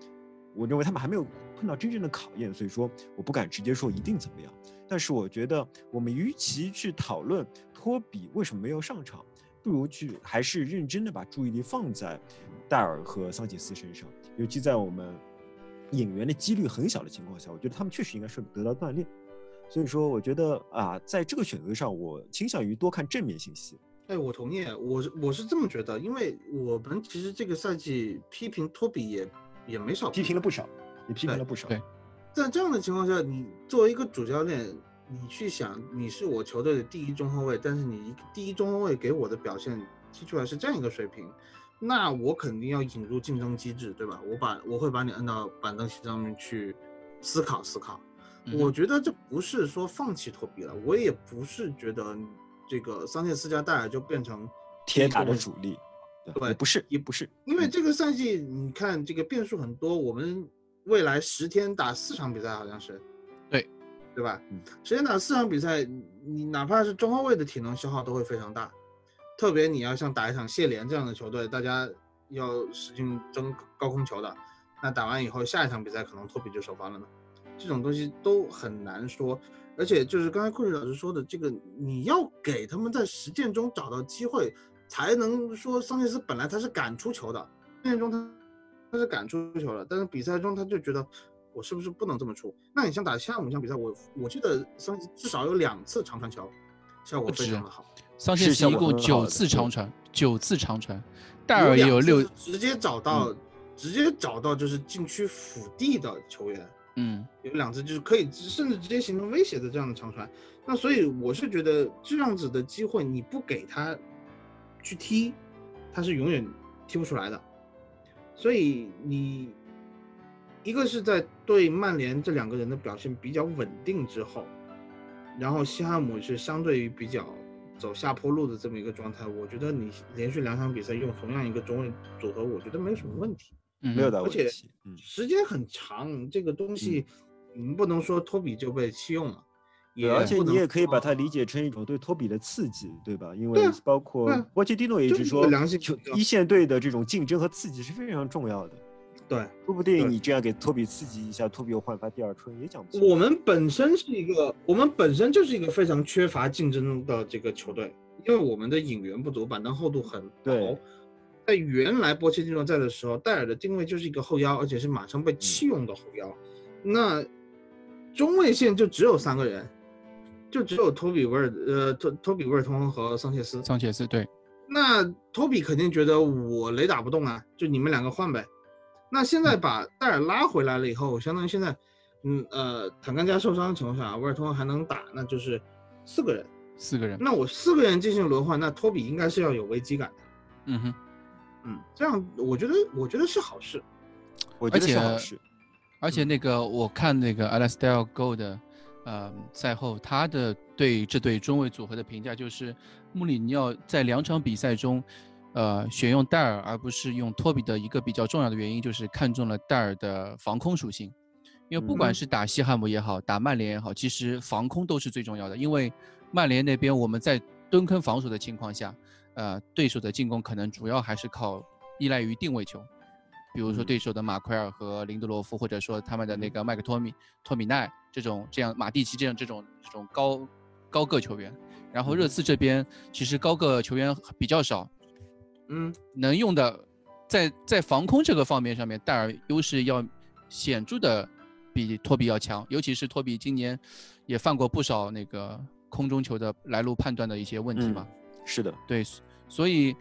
我认为他们还没有碰到真正的考验，所以说我不敢直接说一定怎么样。但是我觉得，我们与其去讨论托比为什么没有上场，不如去还是认真的把注意力放在戴尔和桑切斯身上。尤其在我们引援的几率很小的情况下，我觉得他们确实应该是得到锻炼。所以说，我觉得啊，在这个选择上，我倾向于多看正面信息。哎，我同意，我我是这么觉得，因为我们其实这个赛季批评托比也也没少批评了不少，也批评了不少。对。在这样的情况下，你作为一个主教练，你去想，你是我球队的第一中后卫，但是你第一中后卫给我的表现踢出来是这样一个水平，那我肯定要引入竞争机制，对吧？我把我会把你摁到板凳席上面去思考思考。我觉得这不是说放弃托比了，我也不是觉得这个桑切斯加戴尔就变成铁打的主力，对，不是，也不是，因为这个赛季你看这个变数很多，我们。未来十天打四场比赛，好像是，对，对吧？十天打四场比赛，你哪怕是中后卫的体能消耗都会非常大。特别你要像打一场谢联这样的球队，大家要使劲争高空球的，那打完以后下一场比赛可能托比就首发了呢，这种东西都很难说。而且就是刚才库里老师说的这个，你要给他们在实践中找到机会，才能说桑切斯本来他是敢出球的，训练中他他是敢出球的，但是比赛中他就觉得我是不是不能这么出？那你像打下午一场比赛，我我记得桑至少有两次长传球，效果非常的好。桑切斯一共九次长传，九次长传，戴尔也有六，直接找到直接找到就是禁区腹地的球员。嗯，有两次就是可以甚至直接形成威胁的这样的长传，那所以我是觉得这样子的机会你不给他去踢，他是永远踢不出来的。所以你一个是在对曼联这两个人的表现比较稳定之后，然后西汉姆是相对于比较走下坡路的这么一个状态，我觉得你连续两场比赛用同样一个中卫组合，我觉得没有什么问题。没有的，而且时间很长，这个东西你们不能说托比就被弃用了，也而且你也可以把它理解成一种对托比的刺激，对吧？因为包括波切蒂诺也是说，一线队的这种竞争和刺激是非常重要的。对，说不定你这样给托比刺激一下，托比又焕发第二春也讲不。我们本身是一个，我们本身就是一个非常缺乏竞争的这个球队，因为我们的引援不足，板凳厚度很薄。在原来波切蒂诺在的时候，戴尔的定位就是一个后腰，而且是马上被弃用的后腰。那中卫线就只有三个人，就只有托比·威尔呃托托比·威尔通和桑切斯。桑切斯对。那托比肯定觉得我雷打不动啊，就你们两个换呗。那现在把戴尔拉回来了以后，相当于现在，嗯呃坦甘加受伤的情况下，威尔通还能打，那就是四个人。四个人。那我四个人进行轮换，那托比应该是要有危机感的。嗯哼。嗯，这样我觉得，我觉得是好事，我觉得是好事。而且那个，我看那个 Alastair Gold，呃，赛后他的对这对中卫组合的评价就是，穆里尼奥在两场比赛中，呃，选用戴尔而不是用托比的一个比较重要的原因就是看中了戴尔的防空属性，因为不管是打西汉姆也好，打曼联也好，其实防空都是最重要的，因为曼联那边我们在蹲坑防守的情况下。呃，对手的进攻可能主要还是靠依赖于定位球，比如说对手的马奎尔和林德罗夫，或者说他们的那个麦克托米、托米奈这种这样马蒂奇这样这种这种高高个球员。然后热刺这边其实高个球员比较少，嗯，能用的在在防空这个方面上面，戴尔优势要显著的比托比要强，尤其是托比今年也犯过不少那个空中球的来路判断的一些问题嘛。是的，对，所以，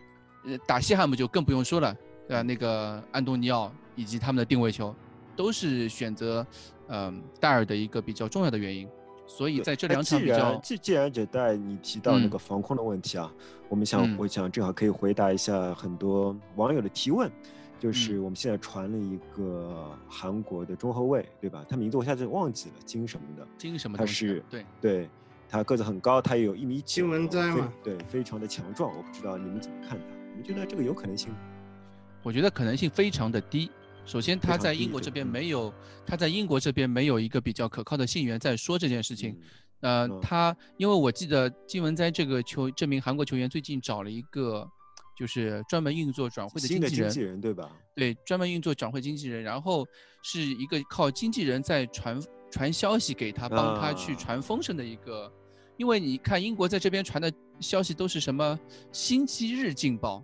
呃，打西汉姆就更不用说了，对吧？那个安东尼奥以及他们的定位球，都是选择，嗯，戴尔的一个比较重要的原因。所以在这两场比较，既既然这代你提到那个防空的问题啊，我们想，我想正好可以回答一下很多网友的提问，就是我们现在传了一个韩国的中后卫，对吧？他名字我一下子忘记了，金什么的，金什么？他是对对。他个子很高，他也有一米九，金文哉嘛，对，非常的强壮。我不知道你们怎么看他？你们觉得这个有可能性吗？我觉得可能性非常的低。首先，他在英国这边没有，他在英国这边没有一个比较可靠的信源在说这件事情。呃，他因为我记得金文哉这个球，这名韩国球员最近找了一个，就是专门运作转会的经纪人，经纪人对吧？对，专门运作转会经纪人，然后是一个靠经纪人在传传消息给他，帮他去传风声的一个。因为你看英国在这边传的消息都是什么星期日劲爆，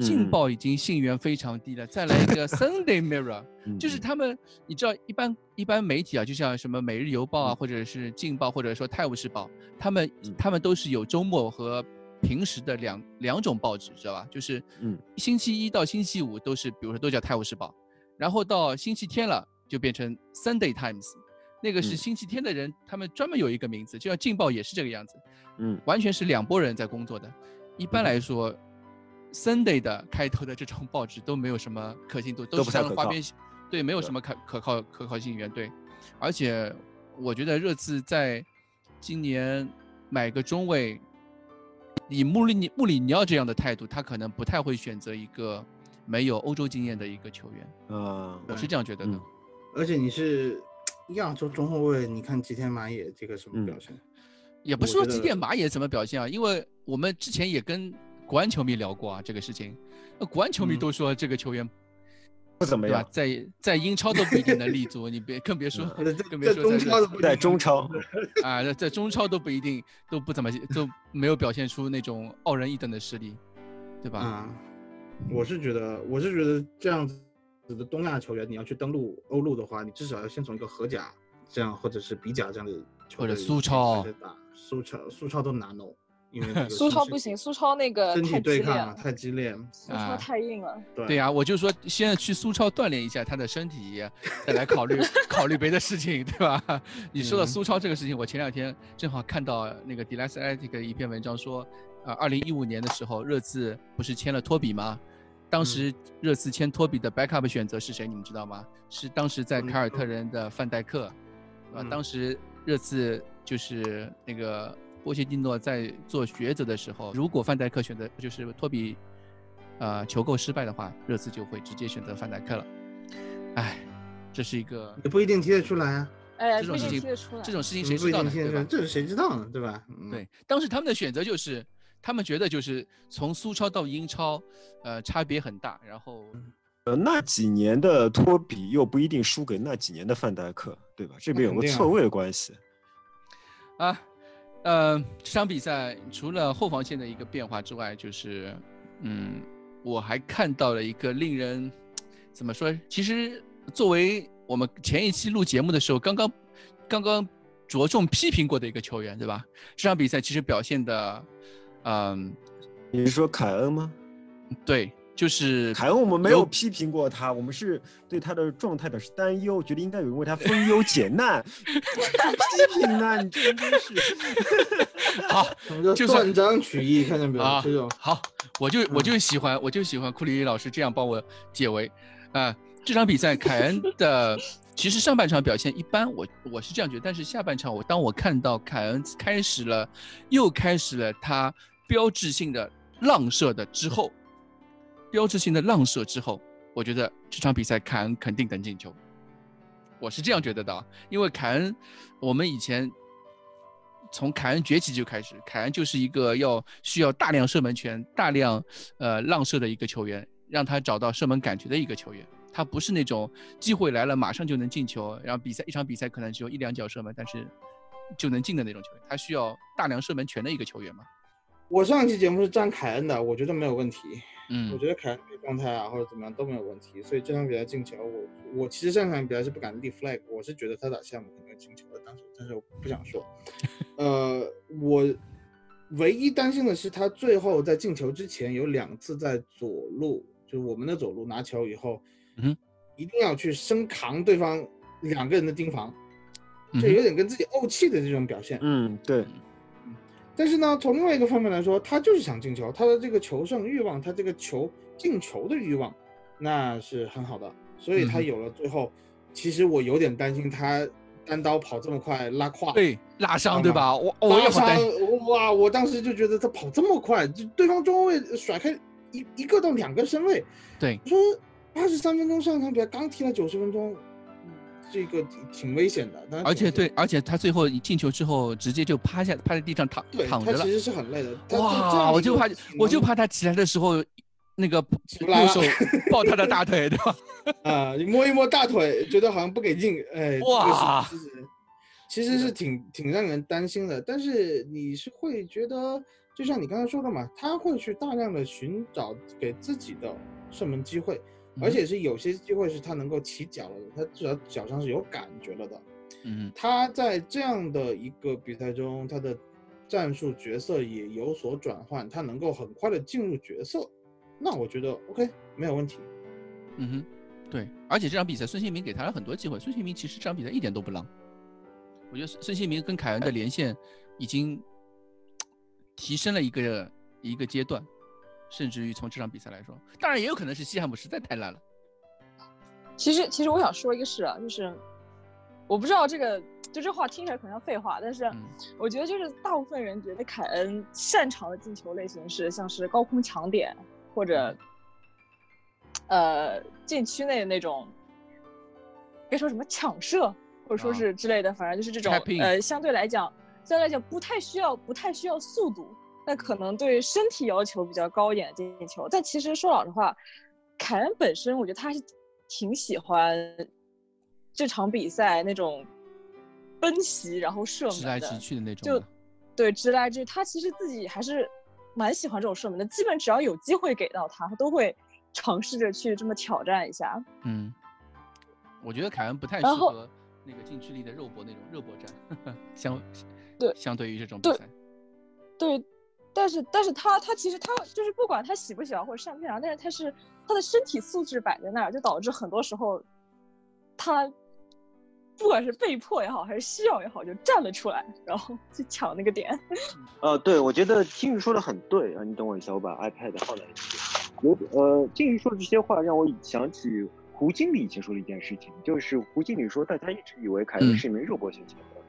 劲爆已经信源非常低了。再来一个 Sunday Mirror，就是他们你知道一般一般媒体啊，就像什么每日邮报啊，或者是劲爆，或者说泰晤士报，他们他们都是有周末和平时的两两种报纸，知道吧？就是星期一到星期五都是，比如说都叫泰晤士报，然后到星期天了就变成 Sunday Times。那个是星期天的人，他们专门有一个名字，就像《劲报》也是这个样子，嗯，完全是两拨人在工作的。一般来说，Sunday 的开头的这种报纸都没有什么可信度，都是花边，对，没有什么可可靠可靠性源，对。而且我觉得热刺在今年买个中卫，以穆里尼穆里尼奥这样的态度，他可能不太会选择一个没有欧洲经验的一个球员。呃，我是这样觉得的。而且你是。亚洲中后卫，你看吉田麻也这个什么表现？也不是说吉田麻也怎么表现啊，因为我们之前也跟国安球迷聊过啊这个事情，那国安球迷都说这个球员不怎么样，在在英超都不一定能立足，你别更别说 更别说在中超在中超。啊，在中超都不一定都不怎么都没有表现出那种傲人一等的实力，对吧？啊，我是觉得我是觉得这样子的东亚球员，你要去登陆欧陆的话，你至少要先从一个荷甲这样或者是比甲这样的或者苏超。打苏超苏超都难哦。因为 苏超不行，苏超那个身体对抗太激烈，苏超太硬了。对呀，我就说现在去苏超锻炼一下他的身体，再来考虑 考虑别的事情，对吧？你说到苏超这个事情，我前两天正好看到那个 d e l a s t i c 的一篇文章说，呃，二零一五年的时候，热刺不是签了托比吗？当时热刺签托比的 backup 选择是谁？你们知道吗？是当时在凯尔特人的范戴克，啊，当时热刺就是那个。波切蒂诺在做抉择的时候，如果范戴克选择就是托比，呃，求购失败的话，热刺就会直接选择范戴克了。哎，这是一个也不一定踢得出来啊。哎，这种事情，这种事情谁知道呢？对吧？这是谁知道呢？对吧？对，当时他们的选择就是，他们觉得就是从苏超到英超，呃，差别很大。然后，呃，那几年的托比又不一定输给那几年的范戴克，对吧？这边有个错位关系。啊。呃，这场比赛除了后防线的一个变化之外，就是，嗯，我还看到了一个令人怎么说？其实作为我们前一期录节目的时候，刚刚刚刚着重批评过的一个球员，对吧？这场比赛其实表现的，嗯，你是说凯恩吗？对。就是凯恩，我们没有批评过他，我们是对他的状态表示担忧，觉得应该有人为他分忧解难。批评呢？你这真是 好，就断章取义，看见没有？啊，好，我就我就喜欢，我就喜欢库里老师这样帮我解围。啊，这场比赛凯恩的 其实上半场表现一般，我我是这样觉得，但是下半场我当我看到凯恩开始了，又开始了他标志性的浪射的之后。标志性的浪射之后，我觉得这场比赛凯恩肯定能进球。我是这样觉得的，因为凯恩，我们以前从凯恩崛起就开始，凯恩就是一个要需要大量射门权、大量呃浪射的一个球员，让他找到射门感觉的一个球员。他不是那种机会来了马上就能进球，然后比赛一场比赛可能只有一两脚射门，但是就能进的那种球员。他需要大量射门权的一个球员嘛。我上期节目是站凯恩的，我觉得没有问题。嗯，我觉得凯恩状态啊或者怎么样都没有问题，所以这场比赛进球，我我其实上场比赛是不敢立 flag，我是觉得他打项目肯定进球的，但是但是我不想说。呃，我唯一担心的是他最后在进球之前有两次在左路，就是我们的左路拿球以后，嗯，一定要去生扛对方两个人的盯防，就有点跟自己怄气的这种表现。嗯，对。但是呢，从另外一个方面来说，他就是想进球，他的这个求胜欲望，他这个球进球的欲望，那是很好的，所以他有了最后。其实我有点担心他单刀跑这么快拉胯，对，拉伤对吧？我我拉伤哇！我当时就觉得他跑这么快，就对方中后卫甩开一一个到两个身位，对，说八十三分钟上场比赛刚踢了九十分钟。这个挺危险的，而且对，而且他最后一进球之后，直接就趴下，趴在地上躺躺着了。其实是很累的。哇，我就怕，我就怕他起来的时候，那个右手 抱他的大腿，对吧？啊，你摸一摸大腿，觉得好像不给劲，哎，哇，其实是挺挺让人担心的。但是你是会觉得，就像你刚才说的嘛，他会去大量的寻找给自己的射门机会。而且是有些机会是他能够起脚了的，他至少脚上是有感觉了的。嗯，他在这样的一个比赛中，他的战术角色也有所转换，他能够很快的进入角色，那我觉得 OK 没有问题。嗯哼，对，而且这场比赛孙兴民给他了很多机会，孙兴民其实这场比赛一点都不浪。我觉得孙兴民跟凯恩的连线已经 提升了一个一个阶段。甚至于从这场比赛来说，当然也有可能是西汉姆实在太烂了。其实，其实我想说一个事啊，就是我不知道这个，就这话听起来可能像废话，但是我觉得就是大部分人觉得凯恩擅长的进球类型是像是高空抢点或者呃禁区内的那种，别说什么抢射或者说是之类的，反正就是这种呃相对来讲相对来讲不太需要不太需要速度。那可能对身体要求比较高一点的进球。但其实说老实话，凯恩本身我觉得他是挺喜欢这场比赛那种奔袭然后射门直来直去的那种。就对直来直去，他其实自己还是蛮喜欢这种射门的。基本只要有机会给到他，他都会尝试着去这么挑战一下。嗯，我觉得凯恩不太适合。那个近距离的肉搏那种肉搏战，相对相对于这种比赛，对，但是但是他他其实他就是不管他喜不喜欢或者擅不擅长，但是他是他的身体素质摆在那儿，就导致很多时候他不管是被迫也好还是需要也好，就站了出来，然后去抢那个点。呃，对，我觉得金鱼说的很对啊，你等我一下，我把 iPad 放在一边。有呃，金鱼说的这些话让我想起。胡经理以前说的一件事情，就是胡经理说，大家一直以为凯恩是一名肉搏型前锋，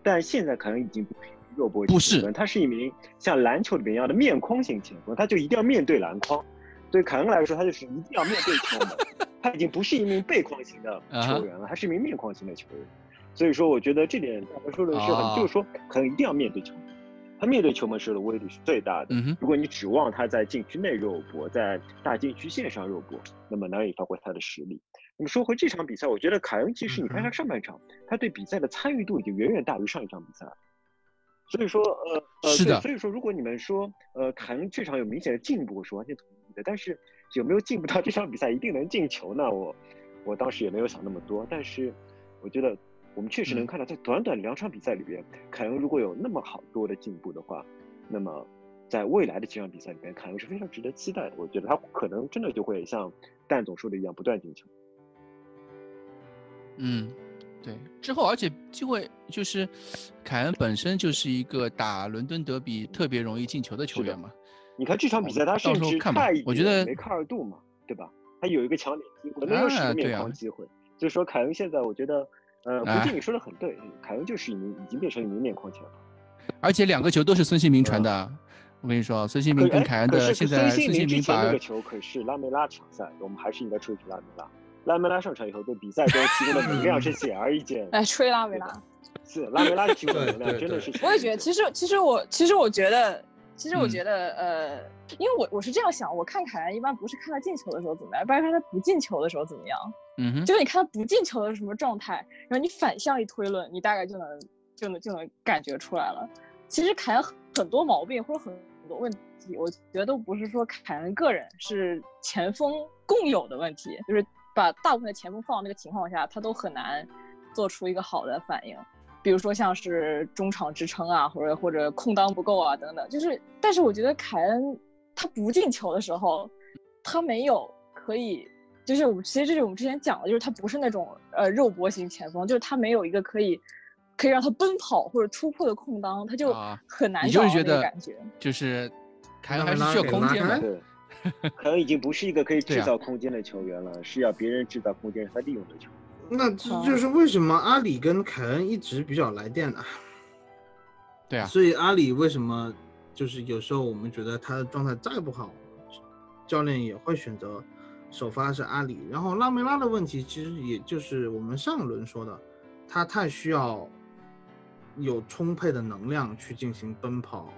但现在凯恩已经不是肉搏型前锋，他是一名像篮球里面一样的面框型前锋，他就一定要面对篮筐。对凯恩来说，他就是一定要面对球门，他已经不是一名背框型的球员了，他是一名面框型的球员。所以说，我觉得这点他说的是很，就是说可能一定要面对球门。他面对球门时的威力是最大的。如果你指望他在禁区内肉搏，在大禁区线上肉搏，那么难以发挥他的实力。那么说回这场比赛，我觉得凯恩其实你看他上半场，他对比赛的参与度已经远远大于上一场比赛。所以说，呃呃，是的。所以说，如果你们说，呃，凯恩这场有明显的进步，我是完全同意的。但是有没有进步到这场比赛一定能进球呢？我我当时也没有想那么多。但是我觉得。我们确实能看到，在短短两场比赛里边，凯恩如果有那么好多的进步的话，那么在未来的几场比赛里边，凯恩是非常值得期待的。我觉得他可能真的就会像蛋总说的一样，不断进球。嗯，对。之后，而且机会就是，凯恩本身就是一个打伦敦德比特别容易进球的球员嘛。你看这场比赛，他甚至差一点梅开二度嘛，对吧？他有一个抢点机会，没有十个面框机会。就是说，凯恩现在，我觉得。呃，胡静你说的很对，凯恩就是已经已经变成一名面框前锋，而且两个球都是孙兴民传的。我跟你说，孙兴民跟凯恩的现在孙兴民把那个球可是拉梅拉抢赛，我们还是应该吹吹拉梅拉。拉梅拉上场以后对比赛中提供的能量是显而易见。哎，吹拉梅拉，是拉梅拉提供的能量真的是。我也觉得，其实其实我其实我觉得，其实我觉得，呃，因为我我是这样想，我看凯恩一般不是看他进球的时候怎么样，一般看他不进球的时候怎么样。嗯哼，就是你看他不进球的是什么状态，然后你反向一推论，你大概就能就能就能感觉出来了。其实凯恩很多毛病或者很多问题，我觉得都不是说凯恩个人，是前锋共有的问题。就是把大部分的前锋放到那个情况下，他都很难做出一个好的反应。比如说像是中场支撑啊，或者或者空当不够啊等等。就是，但是我觉得凯恩他不进球的时候，他没有可以。就是我们其实这是我们之前讲的，就是他不是那种呃肉搏型前锋，就是他没有一个可以可以让他奔跑或者突破的空当，他就很难找那个感觉。就是凯恩还是需要空间的，凯恩已经不是一个可以制造空间的球员了，是要别人制造空间让他利用的球员。那这就是为什么阿里跟凯恩一直比较来电呢？对啊，所以阿里为什么就是有时候我们觉得他的状态再不好，教练也会选择。首发是阿里，然后拉梅拉的问题其实也就是我们上一轮说的，他太需要有充沛的能量去进行奔跑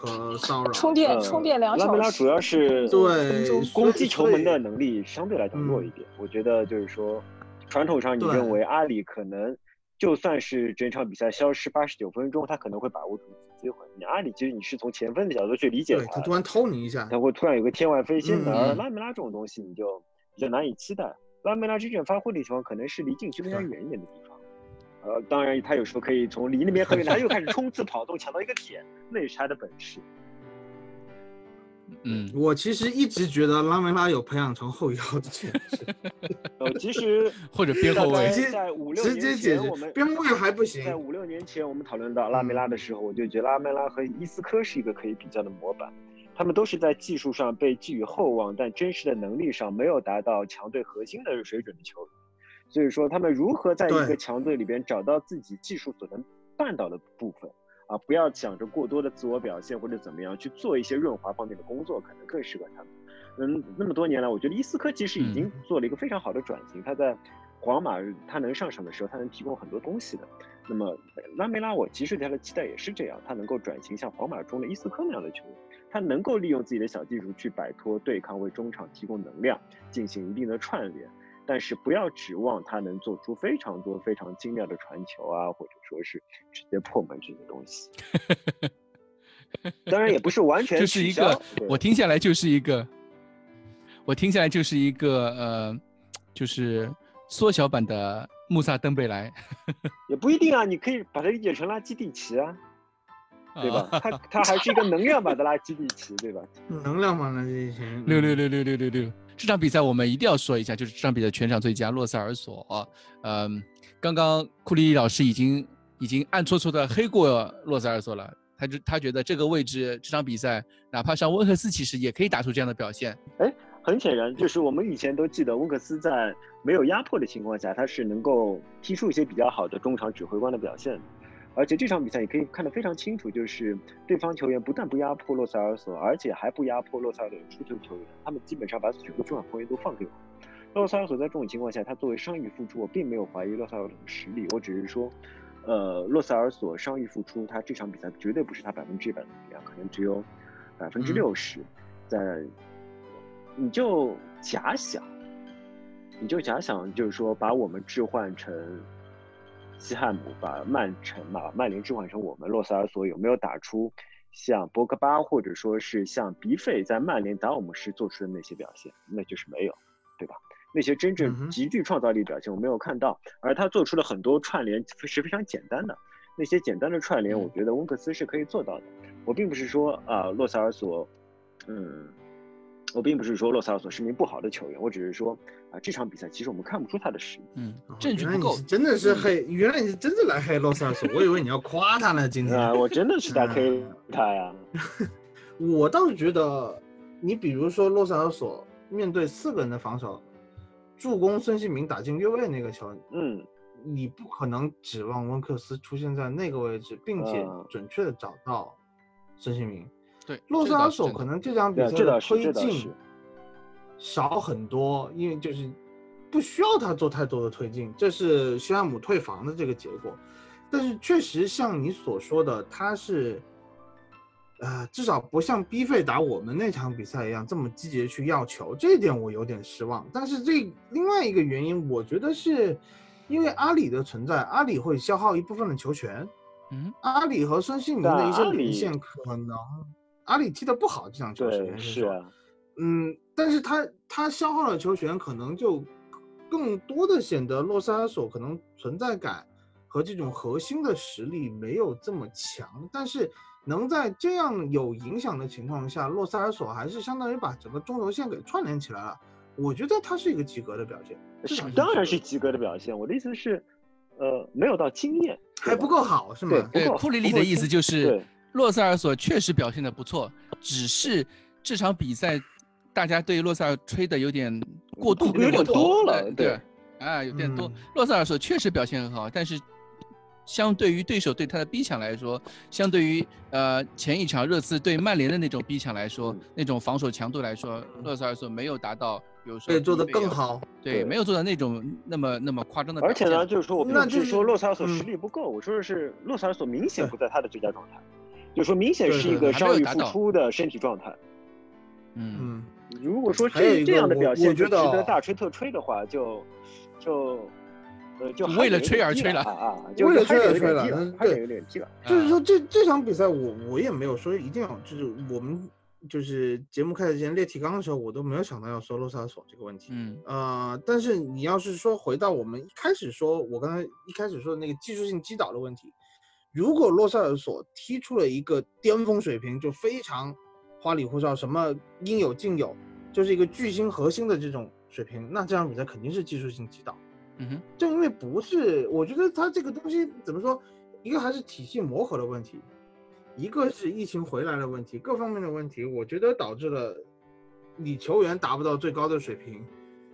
和骚扰，充电充电两小时。拉梅拉主要是对攻击球门的能力相对来讲弱一点，我觉得就是说，传统上你认为阿里可能就算是整场比赛消失八十九分钟，他可能会把握住。机会，你阿里其实你是从前锋的角度去理解他，他突然偷你一下，他会突然有个天外飞仙的。而拉梅拉这种东西你就比较难以期待。拉梅拉真正发挥的地方可能是离禁区非常远一点的地方。呃，当然他有时候可以从离那边很远，他又开始 冲刺跑动抢到一个点，那也是他的本事。嗯，我其实一直觉得拉梅拉有培养成后腰的潜质。呃，其实 或者边后卫，在五六年前我们边后卫还不行。在五六年前我们讨论到拉梅拉的时候，我就觉得拉梅拉和伊斯科是一个可以比较的模板。他们都是在技术上被寄予厚望，但真实的能力上没有达到强队核心的水准的球员。所以说，他们如何在一个强队里边找到自己技术所能办到的部分？啊，不要想着过多的自我表现或者怎么样去做一些润滑方面的工作，可能更适合他们。嗯，那么多年来，我觉得伊斯科其实已经做了一个非常好的转型。他在皇马，他能上场的时候，他能提供很多东西的。那么拉梅拉，我其实对他的期待也是这样，他能够转型像皇马中的伊斯科那样的球员，他能够利用自己的小技术去摆脱对抗，为中场提供能量，进行一定的串联。但是不要指望他能做出非常多非常精妙的传球啊，或者说是直接破门这些东西。当然也不是完全 就是一个，我听下来就是一个，我听下来就是一个呃，就是缩小版的穆萨登贝莱。也不一定啊，你可以把它理解成拉基蒂奇啊，对吧？它它还是一个能量版的拉基蒂奇，对吧？能量版的这些六六六六六六六。这场比赛我们一定要说一下，就是这场比赛全场最佳洛塞尔索。嗯，刚刚库里老师已经已经暗搓搓的黑过洛塞尔索了。他就他觉得这个位置这场比赛，哪怕上温克斯，其实也可以打出这样的表现。哎，很显然，就是我们以前都记得温克斯在没有压迫的情况下，他是能够踢出一些比较好的中场指挥官的表现。而且这场比赛也可以看得非常清楚，就是对方球员不但不压迫洛塞尔索，而且还不压迫洛塞尔索的出球球员，他们基本上把许多中场球员都放给我。洛塞尔索在这种情况下，他作为伤愈复出，我并没有怀疑洛塞尔索的实力，我只是说。呃，洛塞尔索伤愈复出，他这场比赛绝对不是他百分之一百的力量，可能只有百分之六十。在，你就假想，你就假想，就是说把我们置换成西汉姆，把曼城、把曼联置换成我们，洛塞尔索有没有打出像博格巴或者说是像比费在曼联打我们时做出的那些表现？那就是没有，对吧？那些真正极具创造力表现我没有看到，而他做出了很多串联是非常简单的，那些简单的串联，我觉得温克斯是可以做到的。我并不是说啊洛塞尔索，嗯，我并不是说洛萨尔索是名不好的球员，我只是说啊这场比赛其实我们看不出他的实力，嗯，证据不够，真的是黑，原来你是真的来黑洛萨尔索，我以为你要夸他呢，今天啊，我真的是在黑他呀，我倒是觉得，你比如说洛萨尔索面对四个人的防守。助攻孙兴民打进越位那个球，嗯，你不可能指望温克斯出现在那个位置，并且准确的找到孙兴民。对，洛塞尔索可能这场比赛的推进少很多，因为就是不需要他做太多的推进，这是西汉姆退防的这个结果。但是确实像你所说的，他是。呃，至少不像 B 费打我们那场比赛一样这么积极去要球，这一点我有点失望。但是这另外一个原因，我觉得是因为阿里的存在，阿里会消耗一部分的球权。嗯，阿里和孙兴民的一些连线可能阿里踢得不好，这场球权是啊，嗯，但是他他消耗了球权，可能就更多的显得洛萨尔索可能存在感和这种核心的实力没有这么强，但是。能在这样有影响的情况下，洛萨尔索还是相当于把整个中轴线给串联起来了。我觉得他是一个及格的表现，当然是及格的表现。我的意思是，呃，没有到惊艳，还不够好，是吗？对，库里里的意思就是，洛塞尔索确实表现的不错，只是这场比赛大家对洛塞尔吹的有点过度，有点多了，对，啊，有点多。洛塞尔索确实表现很好，但是。相对于对手对他的逼抢来说，相对于呃前一场热刺对曼联的那种逼抢来说，那种防守强度来说，洛塞尔索没有达到，比如说做的更好，对，没有做到那种那么那么夸张的。而且呢，就是说我并不是说洛塞尔索实力不够，我说的是洛塞尔索明显不在他的最佳状态，就说明显是一个伤愈复出的身体状态。嗯，如果说这这样的表现值得大吹特吹的话，就就呃。就为了吹而吹了啊！为了吹而吹了，对，有点气了。就是说，这这场比赛，我我也没有说一定要，就是我们就是节目开始前列提纲的时候，我都没有想到要说洛萨索这个问题。嗯，呃，但是你要是说回到我们一开始说，我刚才一开始说的那个技术性击倒的问题，如果洛塞尔索踢出了一个巅峰水平，就非常花里胡哨，什么应有尽有，就是一个巨星核心的这种水平，那这场比赛肯定是技术性击倒。嗯哼，正因为不是，我觉得他这个东西怎么说，一个还是体系磨合的问题，一个是疫情回来的问题，各方面的问题，我觉得导致了你球员达不到最高的水平，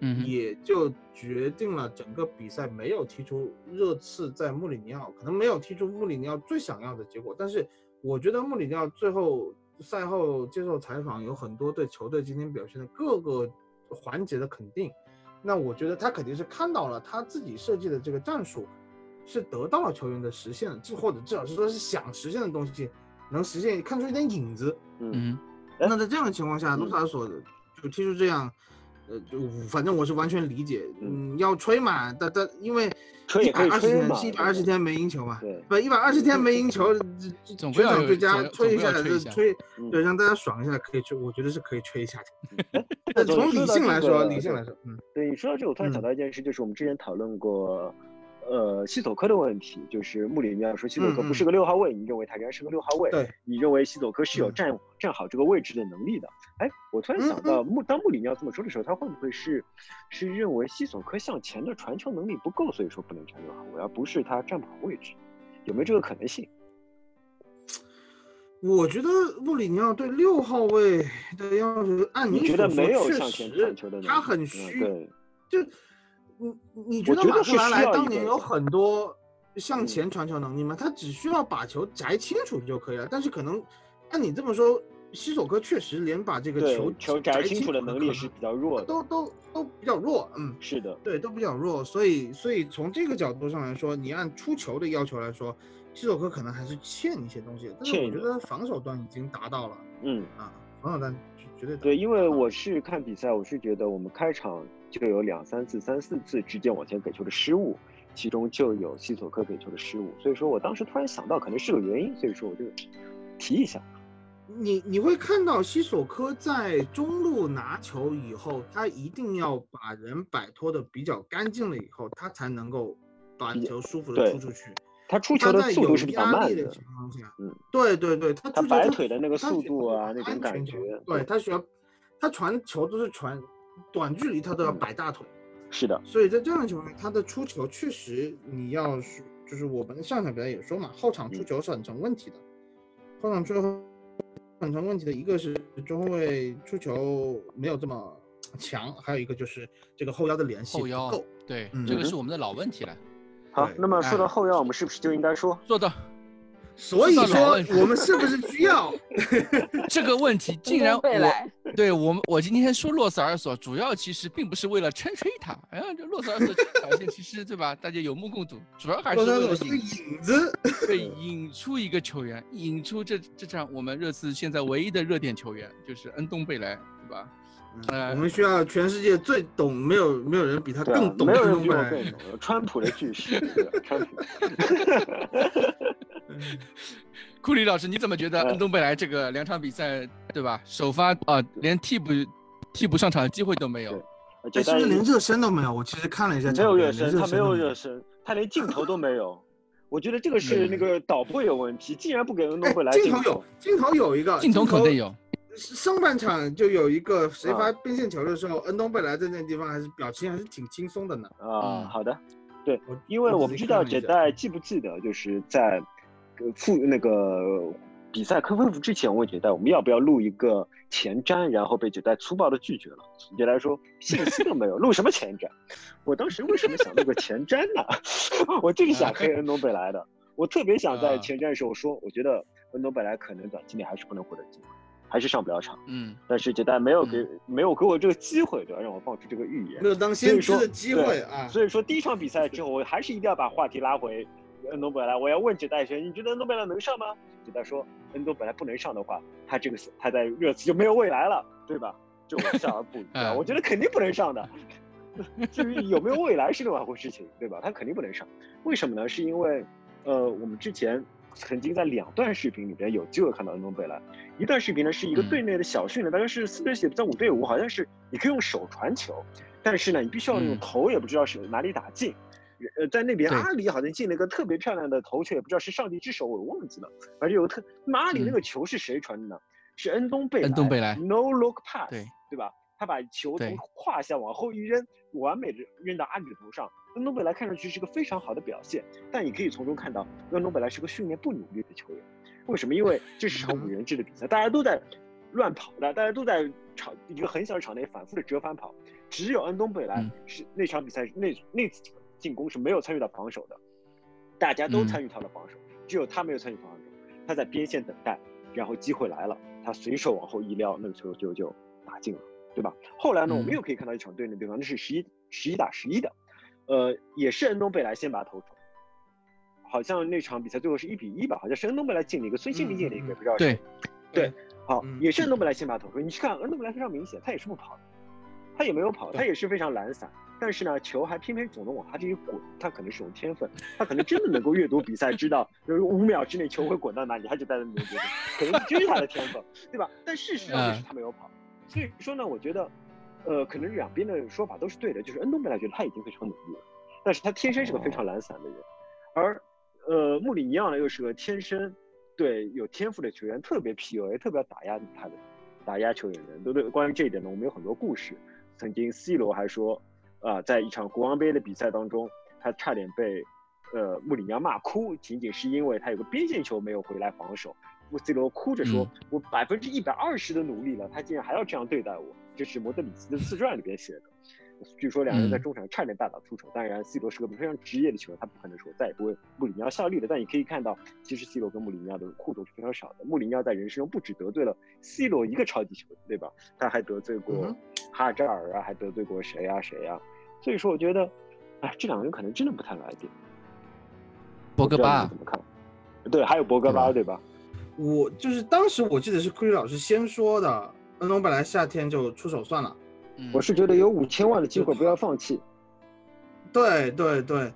嗯，也就决定了整个比赛没有踢出热刺在穆里尼奥可能没有踢出穆里尼奥最想要的结果，但是我觉得穆里尼奥最后赛后接受采访，有很多对球队今天表现的各个环节的肯定。那我觉得他肯定是看到了他自己设计的这个战术，是得到了球员的实现，这或者至少是说是想实现的东西能实现，看出一点影子。嗯，那在这样的情况下，卢卡索就踢出这样。呃，就反正我是完全理解，嗯，要吹嘛，但但因为一百二十天是一百二十天没赢球嘛，对，不一百二十天没赢球，总全场最佳吹一下，就吹，对，让大家爽一下，可以吹，我觉得是可以吹一下的。从理性来说，理性来说，嗯，对你说到这，我突然想到一件事，就是我们之前讨论过。呃，西索科的问题就是穆里尼奥说西索科不是个六号位，你认为他仍然是个六号位？对，你认为西索科是有站站好这个位置的能力的？哎，我突然想到，穆当穆里尼奥这么说的时候，他会不会是是认为西索科向前的传球能力不够，所以说不能站六号位，而不是他站不好位置？有没有这个可能性？我觉得穆里尼奥对六号位的要求，按你觉得没有向前传球的能力，他很虚，对，就。你你觉得马克兰莱当年有很多向前传球能力吗？他只需要把球摘清楚就可以了。但是可能按你这么说，西索科确实连把这个球球摘清楚的能力是比较弱的，都都都比较弱。嗯，是的，对，都比较弱。所以所以从这个角度上来说，你按出球的要求来说，西索科可能还是欠一些东西。但是我觉得防守端已经达到了。嗯啊，防守端绝对对，因为我是看比赛，我是觉得我们开场。就有两三次、三四次直接往前给球的失误，其中就有西索科给球的失误，所以说我当时突然想到，可能是个原因，所以说我就提一下。你你会看到西索科在中路拿球以后，他一定要把人摆脱的比较干净了以后，他才能够把球舒服的出出去。他出球的速度是比较慢的情况下，嗯，对对对，他他摆腿的那个速度啊，那种感觉，对他需要，他传球都是传。短距离他都要摆大腿，是的，所以在这样的情况下，他的出球确实你要是就是我们上场比赛也说嘛，后场出球是很成问题的，后场出球很成问题的一个是中后卫出球没有这么强，还有一个就是这个后腰的联系不够，对，这个是我们的老问题了。好，那么说到后腰，我们是不是就应该说做到？所以说，我们是不是需要 这个问题？竟然我对我们，我今天说洛塞尔索，主要其实并不是为了吹吹他。哎呀，这洛塞尔索表现其实对吧？大家有目共睹，主要还是为了引子，对，引出一个球员，引出这这场我们热刺现在唯一的热点球员，就是恩东贝莱，对吧？我们需要全世界最懂，没有没有人比他更懂。没有人比我更懂。川普的巨石，川普。库里老师，你怎么觉得恩东贝莱这个两场比赛，对吧？首发啊，连替补替补上场的机会都没有，哎，甚至连热身都没有。我其实看了一下，没有热身，他没有热身，他连镜头都没有。我觉得这个是那个导播有问题，竟然不给恩东贝莱镜头有，镜头有一个镜头肯定有。上半场就有一个谁发边线球的时候，恩东贝莱在那地方还是表情还是挺轻松的呢。啊，好的，对，因为我不知道杰代记不记得，就是在复那个比赛开恢复之前，我问杰代我们要不要录一个前瞻，然后被杰代粗暴的拒绝了。杰代说信息都没有，录什么前瞻？我当时为什么想录个前瞻呢？我就是想黑恩东贝莱的，我特别想在前瞻的时候说，我觉得恩东贝莱可能短期内还是不能获得机会。还是上不了场，嗯，但是杰代没有给没有给我这个机会，对吧？让我放出这个预言，没有当先知的机会啊。所以说第一场比赛之后，我还是一定要把话题拉回恩东贝莱。我要问杰代说，你觉得恩东贝莱能上吗？杰代说，恩东贝莱不能上的话，他这个他在热刺就没有未来了，对吧？就笑而不语。我觉得肯定不能上的。至于有没有未来是另外一回事情，对吧？他肯定不能上。为什么呢？是因为呃，我们之前。曾经在两段视频里边有机会看到恩东贝莱，一段视频呢是一个队内的小训练，大概是四对四在五对五，好像是你可以用手传球，但是呢你必须要用头，也不知道是哪里打进。呃，在那边阿里好像进了一个特别漂亮的头球，也不知道是上帝之手，我忘记了。反正有个特，那阿里那个球是谁传的呢？是恩东贝莱。恩东贝莱。No look pass，对对吧？他把球从胯下往后一扔，完美的扔到阿里的头上。恩东贝莱看上去是个非常好的表现，但你可以从中看到，恩东贝莱是个训练不努力的球员。为什么？因为这是场五人制的比赛，大家都在乱跑的，大家都在场一个很小的场内反复的折返跑，只有恩东贝莱是那场比赛那那次进攻是没有参与到防守的，大家都参与他的防守，只有他没有参与防守。他在边线等待，然后机会来了，他随手往后一撩，那个球就就打进了，对吧？后来呢，我们又可以看到一场对的对方，那是十一十一打十一的。呃，也是恩东贝莱先把他投出，好像那场比赛最后是一比一吧，好像是恩东贝莱进了一个，孙兴民进了一个，不知道对，对，好，也是恩东贝莱先把投出。你去看恩东贝莱非常明显，他也是不跑的，他也没有跑，他也是非常懒散。但是呢，球还偏偏总能往他这里滚，他可能是有天分，他可能真的能够阅读比赛，知道五秒之内球会滚到哪里，他就在那里决定，可能这是他的天分，对吧？但事实上就是他没有跑，所以说呢，我觉得，呃，可能两边的说法都是对的，就是恩东贝莱觉得他已经非常努力了，但是他天生是个非常懒散的人，而呃穆里尼奥呢又是个天生对有天赋的球员特别 PUA，特别打压他的，打压球员的人，对对？关于这一点呢，我们有很多故事，曾经 C 罗还说。啊，在一场国王杯的比赛当中，他差点被，呃，穆里尼奥骂哭，仅仅是因为他有个边线球没有回来防守。C 罗哭着说：“我百分之一百二十的努力了，他竟然还要这样对待我。”这是莫德里奇的自传里边写的。据说两人在中场差点大打出手。当然，C 罗是个非常职业的球员，他不可能说再也不为穆里尼奥效力了。但你可以看到，其实 C 罗跟穆里尼奥的互动是非常少的。穆里尼奥在人生中不止得罪了 C 罗一个超级球员，对吧？他还得罪过哈扎尔啊，还得罪过谁啊谁啊？所以说，我觉得，哎，这两个人可能真的不太来电。博格巴怎么看？对，还有博格巴，对吧？我就是当时我记得是库里老师先说的，恩东本来夏天就出手算了。我是觉得有五千万的机会不要放弃。对对对，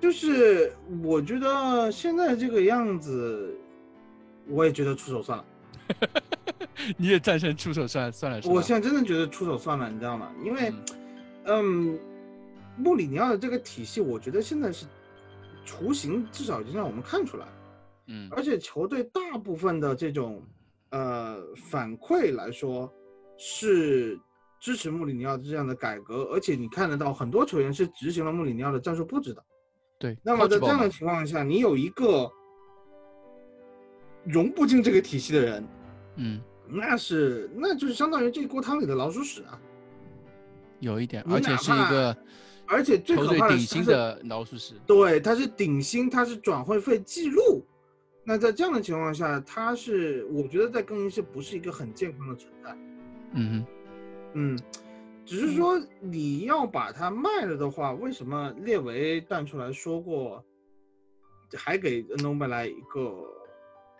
就是我觉得现在这个样子，我也觉得出手算了。你也赞成出手算算了？我现在真的觉得出手算了，你知道吗？因为，嗯。穆里尼奥的这个体系，我觉得现在是雏形，至少已经让我们看出来。嗯，而且球队大部分的这种呃反馈来说，是支持穆里尼奥这样的改革，而且你看得到很多球员是执行了穆里尼奥的战术布置的。对。那么在这样的情况下，你有一个融不进这个体系的人，嗯，那是那就是相当于这锅汤里的老鼠屎啊。有一点，而且是一个。而且最可怕的是，的老鼠屎，对，他是顶薪，他是转会费记录。那在这样的情况下，它是我觉得在更衣室不是一个很健康的存在。嗯嗯，只是说你要把它卖了的话，为什么列维站出来说过，还给恩东贝莱一个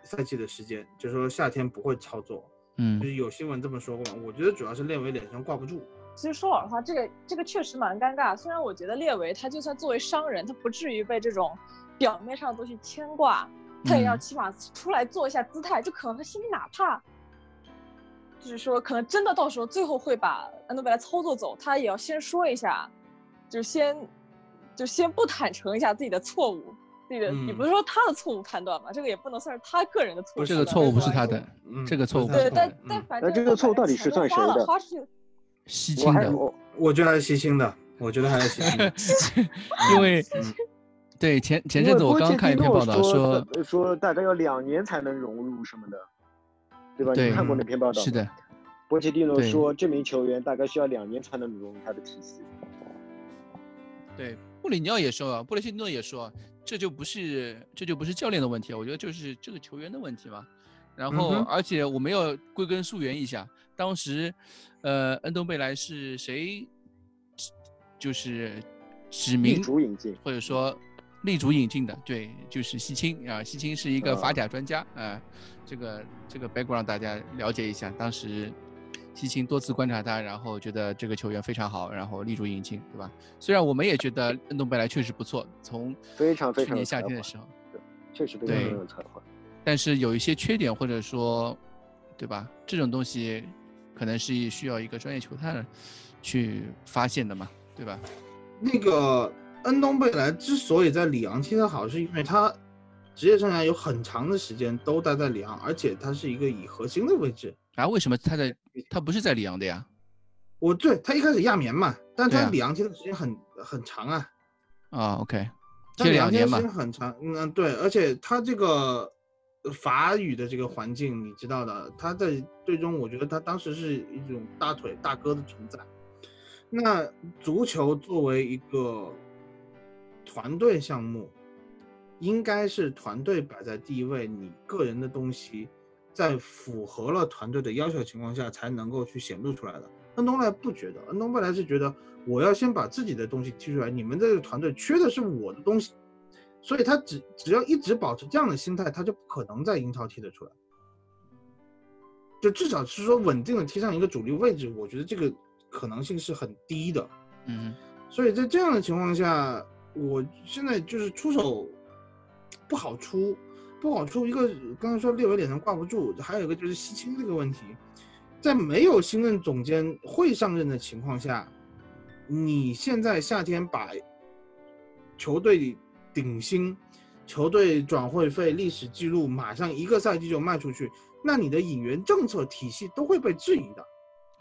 赛季的时间，就说夏天不会操作。嗯，就是有新闻这么说过嘛？我觉得主要是列维脸上挂不住。其实说老实话，这个这个确实蛮尴尬。虽然我觉得列维他就算作为商人，他不至于被这种表面上的东西牵挂，他也要起码出来做一下姿态。就可能他心里哪怕就是说，可能真的到时候最后会把安德贝莱操作走，他也要先说一下，就先就先不坦诚一下自己的错误，自己的也不是说他的错误判断吧，这个也不能算是他个人的错误。这个错误不是他的，这个错误对，但但反正这个错误到底是算谁的？西青的，我觉得还是西青的，我觉得还是西青，因为对前前阵子我刚看一篇报道说说大概要两年才能融入什么的，对吧？你看过那篇报道？是的，波切蒂诺说这名球员大概需要两年才能融入他的体系。对，布里尼奥也说，布雷切蒂诺也说，这就不是这就不是教练的问题，我觉得就是这个球员的问题嘛。然后而且我们要归根溯源一下，当时。呃，恩东贝莱是谁？就是指名主引进，或者说力主引进的，对，就是西青啊。西青是一个法甲专家啊，这个这个 background 大家了解一下。当时西青多次观察他，然后觉得这个球员非常好，然后立足引进，对吧？虽然我们也觉得恩东贝莱确实不错，从非常非常去年夏天的时候，对，确实非常有才华。但是有一些缺点，或者说，对吧？这种东西。可能是需要一个专业球探去发现的嘛，对吧？那个恩东贝莱之所以在里昂踢得好，是因为他职业生涯有很长的时间都待在里昂，而且他是一个以核心的位置。啊，为什么他在他不是在里昂的呀？我对他一开始亚眠嘛，但他里昂踢的时间很很长啊。啊，OK，踢两年嘛，时间很长。嗯，对，而且他这个。法语的这个环境，你知道的，他在最终，我觉得他当时是一种大腿大哥的存在。那足球作为一个团队项目，应该是团队摆在第一位，你个人的东西在符合了团队的要求情况下，才能够去显露出来的。恩东贝莱不觉得，恩东贝莱是觉得我要先把自己的东西踢出来，你们这个团队缺的是我的东西。所以他只只要一直保持这样的心态，他就不可能在英超踢得出来。就至少是说稳定的踢上一个主力位置，我觉得这个可能性是很低的。嗯，所以在这样的情况下，我现在就是出手不好出，不好出。一个刚才说列维脸上挂不住，还有一个就是西青这个问题，在没有新任总监会上任的情况下，你现在夏天把球队顶薪、球队转会费历史记录马上一个赛季就卖出去。那你的引援政策体系都会被质疑的，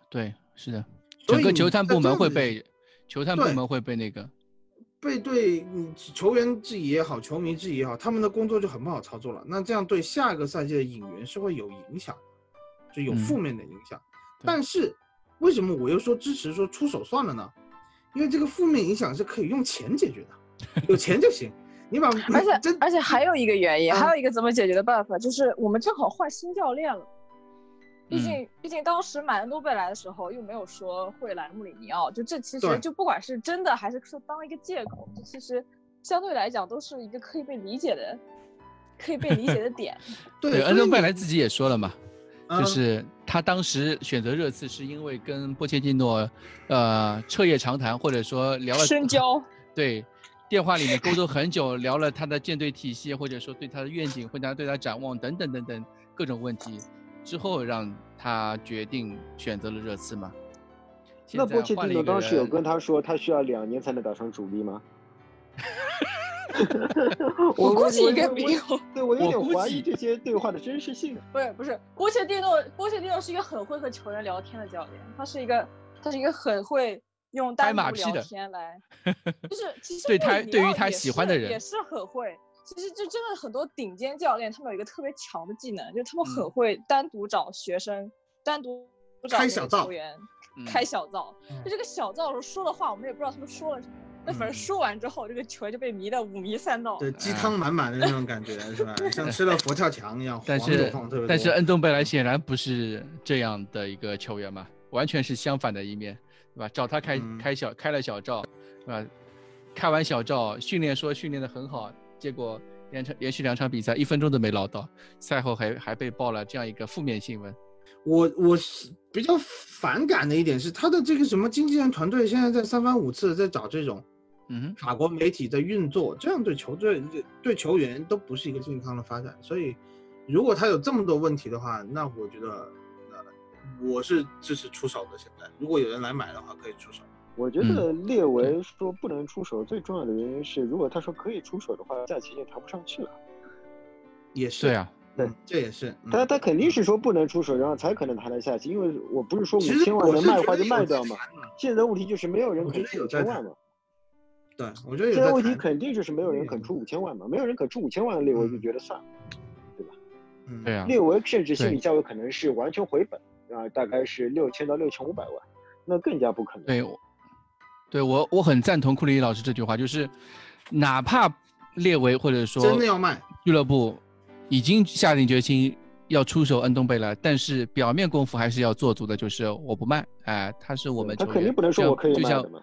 对，是的，整个球探部门会被球探部门会被那个被对你球员质疑也好，球迷质疑也好，他们的工作就很不好操作了。那这样对下个赛季的引援是会有影响，就有负面的影响。但是为什么我又说支持说出手算了呢？因为这个负面影响是可以用钱解决的，有钱就行。你把，而且而且还有一个原因，还有一个怎么解决的办法，就是我们正好换新教练了。毕竟毕竟当时买恩多贝莱的时候，又没有说会来穆里尼奥，就这其实就不管是真的还是说当一个借口，这其实相对来讲都是一个可以被理解的，可以被理解的点。对，恩多贝莱自己也说了嘛，就是他当时选择热刺是因为跟波切蒂诺，呃，彻夜长谈，或者说聊了深交。对。电话里面沟通很久，聊了他的舰队体系，或者说对他的愿景，或者对他展望等等等等各种问题，之后让他决定选择了热刺吗。那波切蒂诺当时有跟他说他需要两年才能打上主力吗？我估计应该没有。对我有点怀疑这些对话的真实性。不是不是，波切蒂诺波切蒂诺是一个很会和球员聊天的教练，他是一个他是一个很会。用单独聊天来，就是其实对他对于他喜欢的人也是很会。其实就真的很多顶尖教练，他们有一个特别强的技能，就是他们很会单独找学生，单独找球员开小灶。就这个小灶时候说的话，我们也不知道他们说了什么。那反正说完之后，这个球员就被迷得五迷三道。对，鸡汤满满的那种感觉是吧？像吃了佛跳墙一样。但是但是恩东贝莱显然不是这样的一个球员嘛，完全是相反的一面。对吧？找他开开小开了小灶，是吧？开完小灶，训练说训练的很好，结果连场连续两场比赛一分钟都没捞到，赛后还还被爆了这样一个负面新闻。我我是比较反感的一点是，他的这个什么经纪人团队现在在三番五次在找这种，嗯，法国媒体在运作，这样对球队对球员都不是一个健康的发展。所以，如果他有这么多问题的话，那我觉得。我是支持出手的。现在，如果有人来买的话，可以出手。我觉得列维说不能出手，最重要的原因是，如果他说可以出手的话，价钱也谈不上去了。也是，对啊，对，这也是。他他肯定是说不能出手，然后才可能谈得下去。因为我不是说五千万能卖的话就卖掉嘛。现在问题就是没有人肯出五千万嘛。对，我觉得现在问题肯定就是没有人肯出五千万嘛。没有人肯出五千万的列维就觉得算了，对吧？嗯，对啊。列维甚至心理价位可能是完全回本。啊，大概是六千到六千五百万，那更加不可能。对，对我我很赞同库里老师这句话，就是哪怕列维或者说真的要卖俱乐部已经下定决心要出手恩东贝莱，但是表面功夫还是要做足的，就是我不卖。哎，他是我们他肯定不能说我可以卖的嘛。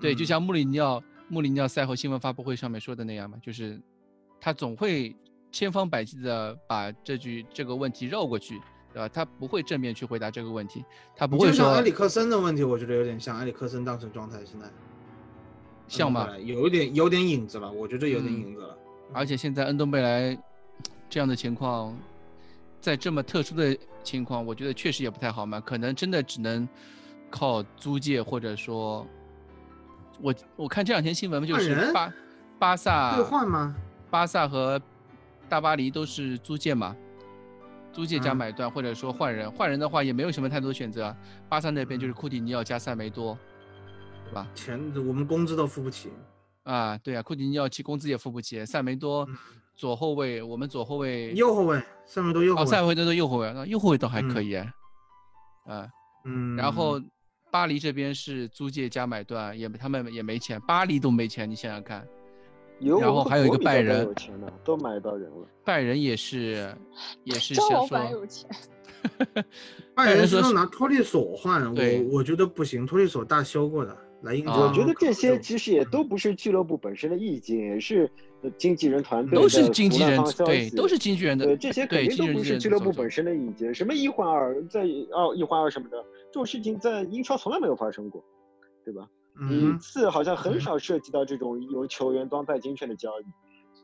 对，就像穆里尼奥穆里尼奥赛后新闻发布会上面说的那样嘛，就是他总会千方百计的把这句这个问题绕过去。对吧？他不会正面去回答这个问题，他不会说。像埃里克森的问题，我觉得有点像埃里克森当时状态现在，像吗？有一点有点影子了，我觉得有点影子了。而且现在恩东贝莱这样的情况，在这么特殊的情况，我觉得确实也不太好嘛。可能真的只能靠租借，或者说，我我看这两天新闻就是巴巴萨兑换吗？巴萨和大巴黎都是租借嘛。租借加买断，或者说换人，换人的话也没有什么太多选择。巴萨那边就是库蒂尼奥加塞梅多，对吧？钱我们工资都付不起啊！对啊，库蒂尼奥其工资也付不起。塞梅多左后卫，我们左后卫右后卫，塞梅多右后卫，塞梅多的右后卫，那右后卫倒还可以啊。嗯，然后巴黎这边是租借加买断，也他们也没钱，巴黎都没钱，你想想看。然后还有一个拜仁，有钱的都买到人了。拜仁也是，也是张老板有钱。拜仁说拿托利索换，我我觉得不行，托利索大修过的。来应我觉得这些其实也都不是俱乐部本身的意见，也是经纪人团队都是经纪人对，都是经纪人的。对，这些肯定都不是俱乐部本身的意见。什么一换二，在哦一换二什么的，这种事情在英超从来没有发生过，对吧？一次好像很少涉及到这种有球员当代金券的交易，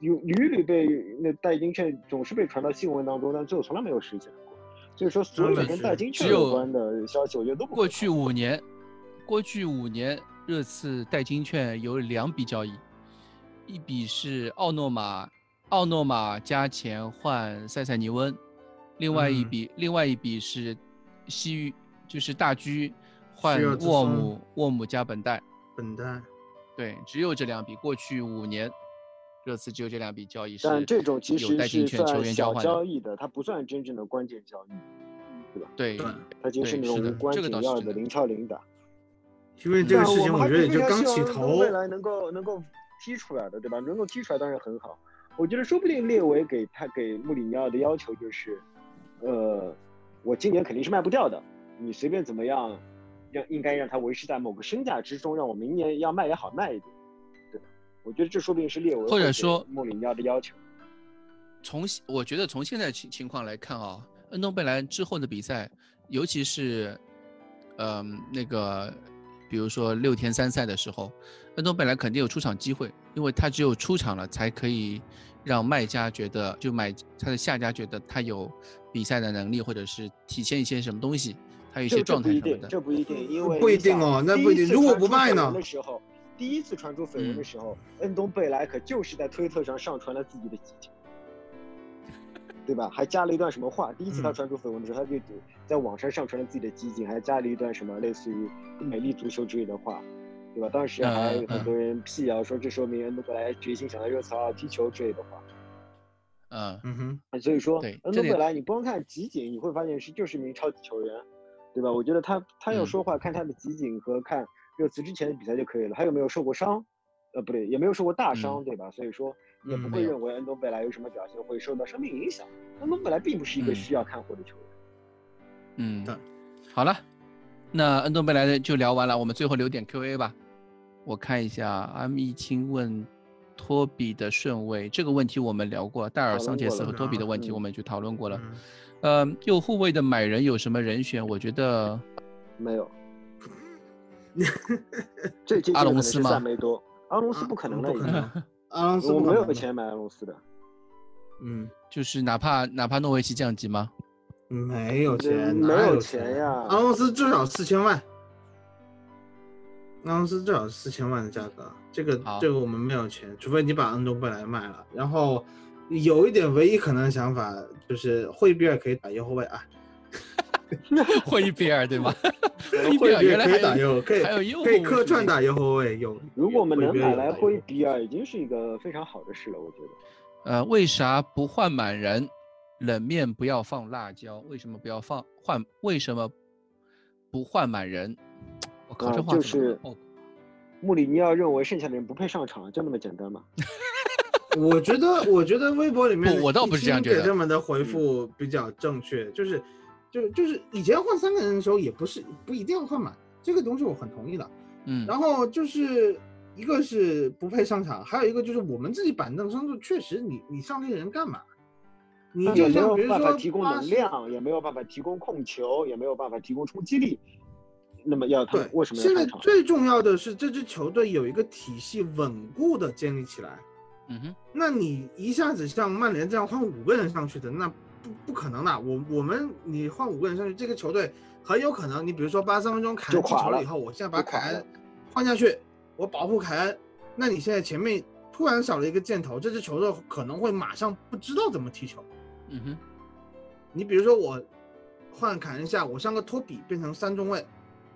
有屡屡被那代金券总是被传到新闻当中，但最后从来没有实现过。所以说，所有跟代金券有关的消息，我觉得都不过去五年。过去五年，热刺代金券有两笔交易，一笔是奥诺马，奥诺马加钱换塞塞尼温，另外一笔，另外一笔是西域，就是大居换沃姆，沃姆加本代，本代，对，只有这两笔。过去五年，热刺只有这两笔交易是但这种其实是算小交易的，它不算真正的关键交易，对吧？对，它就是那种无关紧要的零敲零打。因为这个事情，我觉得也就刚起头。未来能够能够踢出来的，对吧？能够踢出来当然很好。我觉得说不定列维给他给穆里尼奥的要求就是，呃，我今年肯定是卖不掉的，你随便怎么样，让应该让他维持在某个身价之中，让我明年要卖也好卖一点，对吧？我觉得这说不定是列维或者说穆里尼奥的要求。从我觉得从现在情情况来看啊，恩东贝莱之后的比赛，尤其是，嗯，那个。比如说六天三赛的时候，恩东贝莱肯定有出场机会，因为他只有出场了，才可以让卖家觉得，就买他的下家觉得他有比赛的能力，或者是体现一些什么东西，他有一些状态什么的。这不一定，因为不一定哦，那不一定。如果不卖呢？的时候，第一次传出绯闻的时候，恩东贝莱可就是在推特上上传了自己的集锦。对吧？还加了一段什么话？第一次他传出绯闻的时候，他就在网上上传了自己的集锦，还加了一段什么类似于“美丽足球”之类的话，对吧？当时还有很多人辟谣说，这说明恩东贝莱决心想在热刺好好踢球之类的话。嗯嗯哼。所以说，恩东贝莱，你光看集锦，你会发现是就是一名超级球员，对吧？我觉得他他要说话，看他的集锦和看热刺之前的比赛就可以了。还有没有受过伤？呃，不对，也没有受过大伤，对吧？所以说。也不会认为恩东贝莱有什么表现会受到生命影响。恩东贝莱并不是一个需要看护的球员。嗯，对。好了，那恩东贝莱的就聊完了，我们最后留点 Q&A 吧。我看一下，阿密青问托比的顺位这个问题我们聊过，戴尔、桑切斯和托比的问题我们就讨论过了。呃，右后卫的买人有什么人选？我觉得没有。这阿隆斯吗？没多，阿隆斯不可能的，已经。阿隆斯我没有钱买阿隆斯的，嗯，就是哪怕哪怕诺维奇降级吗？没有钱，没有钱呀！阿隆斯至少四千万，阿隆斯至少四千万的价格，这个这个我们没有钱，除非你把恩东贝莱卖了。然后有一点唯一可能的想法就是惠比尔可以打右后卫啊。惠比尔对吗？惠比尔原来可以打右，可以还有右可以客串打右后卫。有，如果我们能买来惠比尔，已经是一个非常好的事了。我觉得。呃，为啥不换满人？冷面不要放辣椒？为什么不要放换？为什么不换满人？我靠，这话就是穆里尼奥认为剩下的人不配上场，就那么简单吗？我觉得，我觉得微博里面我倒不是这样觉得。他们的回复比较正确，就是。就就是以前换三个人的时候，也不是不一定要换满，这个东西我很同意的。嗯，然后就是一个是不配上场，还有一个就是我们自己板凳深度确实，你你上这个人干嘛？你就像比如说提供能量，也没有办法提供控球，也没有办法提供冲击力。那么要他为什么？现在最重要的是这支球队有一个体系稳固的建立起来。嗯哼，那你一下子像曼联这样换五个人上去的，那。不不可能的，我我们你换五个人上去，这个球队很有可能，你比如说八十三分钟凯恩进球了以后，我现在把凯恩换下去，我保护凯恩，那你现在前面突然少了一个箭头，这支球队可能会马上不知道怎么踢球。嗯哼，你比如说我换凯恩下，我上个托比变成三中卫，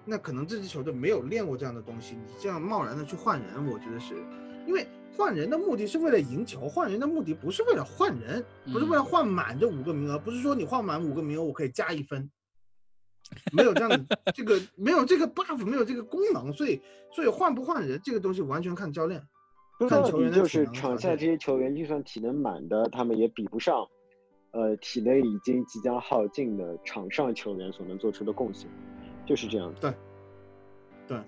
那可能这支球队没有练过这样的东西，你这样贸然的去换人，我觉得是因为。换人的目的是为了赢球，换人的目的不是为了换人，不是为了换满这五个名额，不是说你换满五个名额我可以加一分，没有这样的 这个没有这个 buff，没有这个功能，所以所以换不换人这个东西完全看教练，看球员就是场下这些球员就算体能满的，他们也比不上，呃，体内已经即将耗尽的场上球员所能做出的贡献，就是这样。对，对。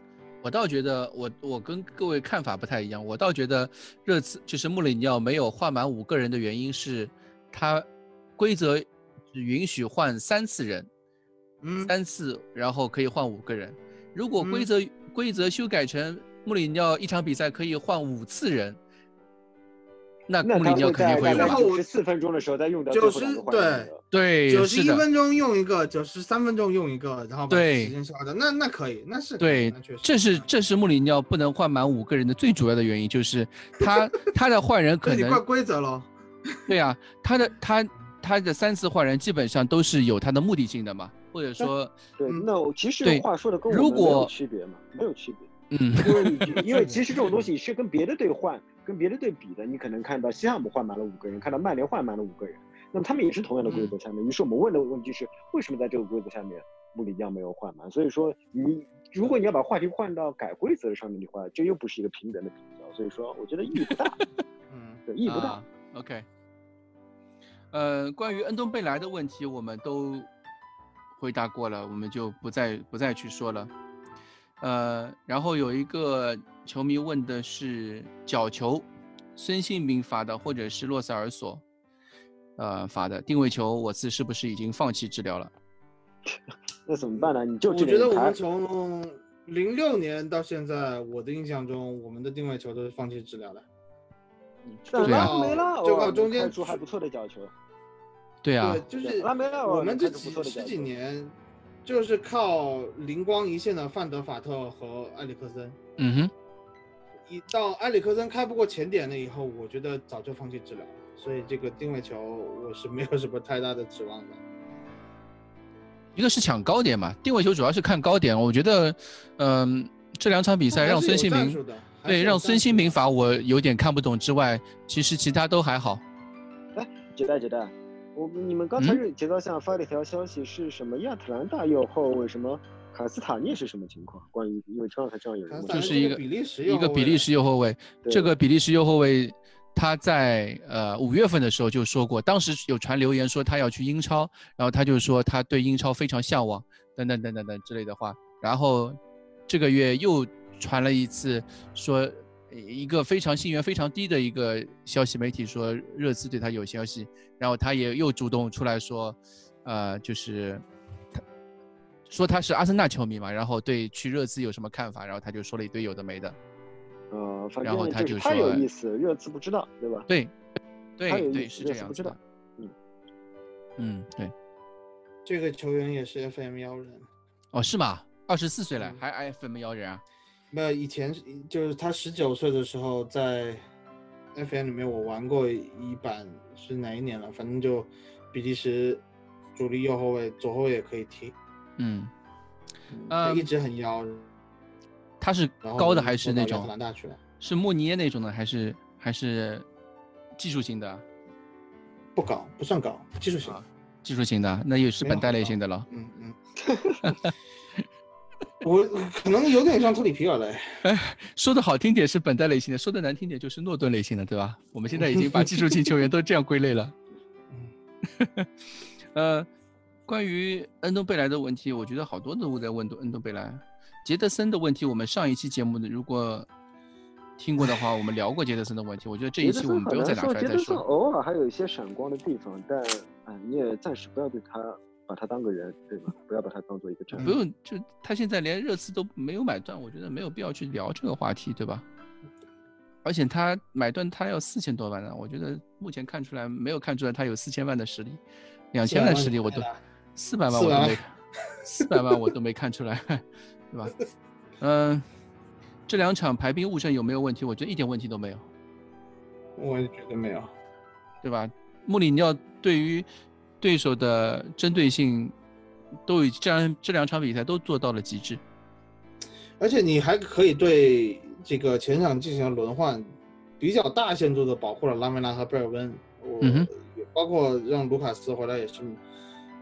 我倒觉得，我我跟各位看法不太一样。我倒觉得热刺就是穆里尼奥没有换满五个人的原因是，他规则只允许换三次人，嗯，三次然后可以换五个人。如果规则规则修改成穆里尼奥一场比赛可以换五次人。那穆里尼奥肯定会在五十四分钟的时候再用掉九十对对九十一分钟用一个，九十三分钟用一个，然后把时间消掉。那那可以，那是对，这是这是穆里尼奥不能换满五个人的最主要的原因，就是他 他的换人可能怪规则喽。对呀，他的他他的三次换人基本上都是有他的目的性的嘛，或者说对，那其实话说的跟我们没有区别嘛，没有区别。嗯，因为因为 其实这种东西是跟别的队换。跟别的队比的，你可能看到西汉姆换满了五个人，看到曼联换满了五个人，那么他们也是同样的规则下面。于是我们问的问题是，为什么在这个规则下面穆里尼奥没有换满？所以说，你如果你要把话题换到改规则上面的话，这又不是一个平等的比较。所以说，我觉得意义不大。嗯，对，意义不大。OK。呃，关于恩东贝莱的问题，我们都回答过了，我们就不再不再去说了。呃，然后有一个球迷问的是角球，孙兴民罚的，或者是洛塞尔索，呃罚的定位球，我司是不是已经放弃治疗了？那怎么办呢？你就我觉得我们从零六年到现在，我的印象中，我们的定位球都是放弃治疗的。对啊，没了，就靠中间出还不错的角球。对啊，就是拉梅我们这几十几年。就是靠灵光一现的范德法特和埃里克森。嗯哼，一到埃里克森开不过前点了以后，我觉得早就放弃治疗了。所以这个定位球我是没有什么太大的指望的。一个是抢高点嘛，定位球主要是看高点。我觉得，嗯，这两场比赛让孙兴民对让孙兴民罚我有点看不懂之外，其实其他都还好。哎，接待接待。我你们刚才接到像发了一条消息，是什么亚特兰大右后卫什么卡斯塔涅是什么情况？关于因为正好他这样有人问，就是一个比利时一个比利时右后卫，这个比利时右后卫他在呃五月份的时候就说过，当时有传留言说他要去英超，然后他就说他对英超非常向往，等等等等等之类的话，然后这个月又传了一次说。一个非常信源非常低的一个消息，媒体说热刺对他有消息，然后他也又主动出来说，呃，就是他说他是阿森纳球迷嘛，然后对去热刺有什么看法，然后他就说了一堆有的没的，呃，然后他就说他有意思，热刺不知道，对吧？对，对对是这样子的，嗯嗯对，这个球员也是 FM 幺人，哦是吗？二十四岁了还 FM 幺人啊？没有，以前就是他十九岁的时候在 FM 里面，我玩过一版，是哪一年了？反正就比利时主力右后卫，左后卫也可以踢。嗯，呃，一直很妖。他是高的还是那种？大去了。是莫尼耶那种的，还是还是技术型的？不高，不算高，技术型。技术型的，那也是本代类型的了。嗯嗯。我可能有点像特里皮尔嘞，哎，说的好听点是本代类型的，说的难听点就是诺顿类型的，对吧？我们现在已经把技术型球员都这样归类了。呃，关于恩东贝莱的问题，我觉得好多都在问恩东贝莱。杰德森的问题，我们上一期节目呢，如果听过的话，我们聊过杰德森的问题。我觉得这一期我们不用再拿出来再说。偶尔还有一些闪光的地方，但啊，你也暂时不要对他。把他当个人，对吧？不要把他当做一个战不用，就他现在连热刺都没有买断，我觉得没有必要去聊这个话题，对吧？而且他买断他要四千多万呢，我觉得目前看出来没有看出来他有四千万的实力，两千万实力我都四百万我都没，四百万我都没看出来，对吧？嗯，这两场排兵布阵有没有问题？我觉得一点问题都没有，我也觉得没有，对吧？穆里尼奥对于。对手的针对性都已这样这两场比赛都做到了极致，而且你还可以对这个前场进行轮换，比较大限度的保护了拉梅拉和贝尔温，我包括让卢卡斯回来也是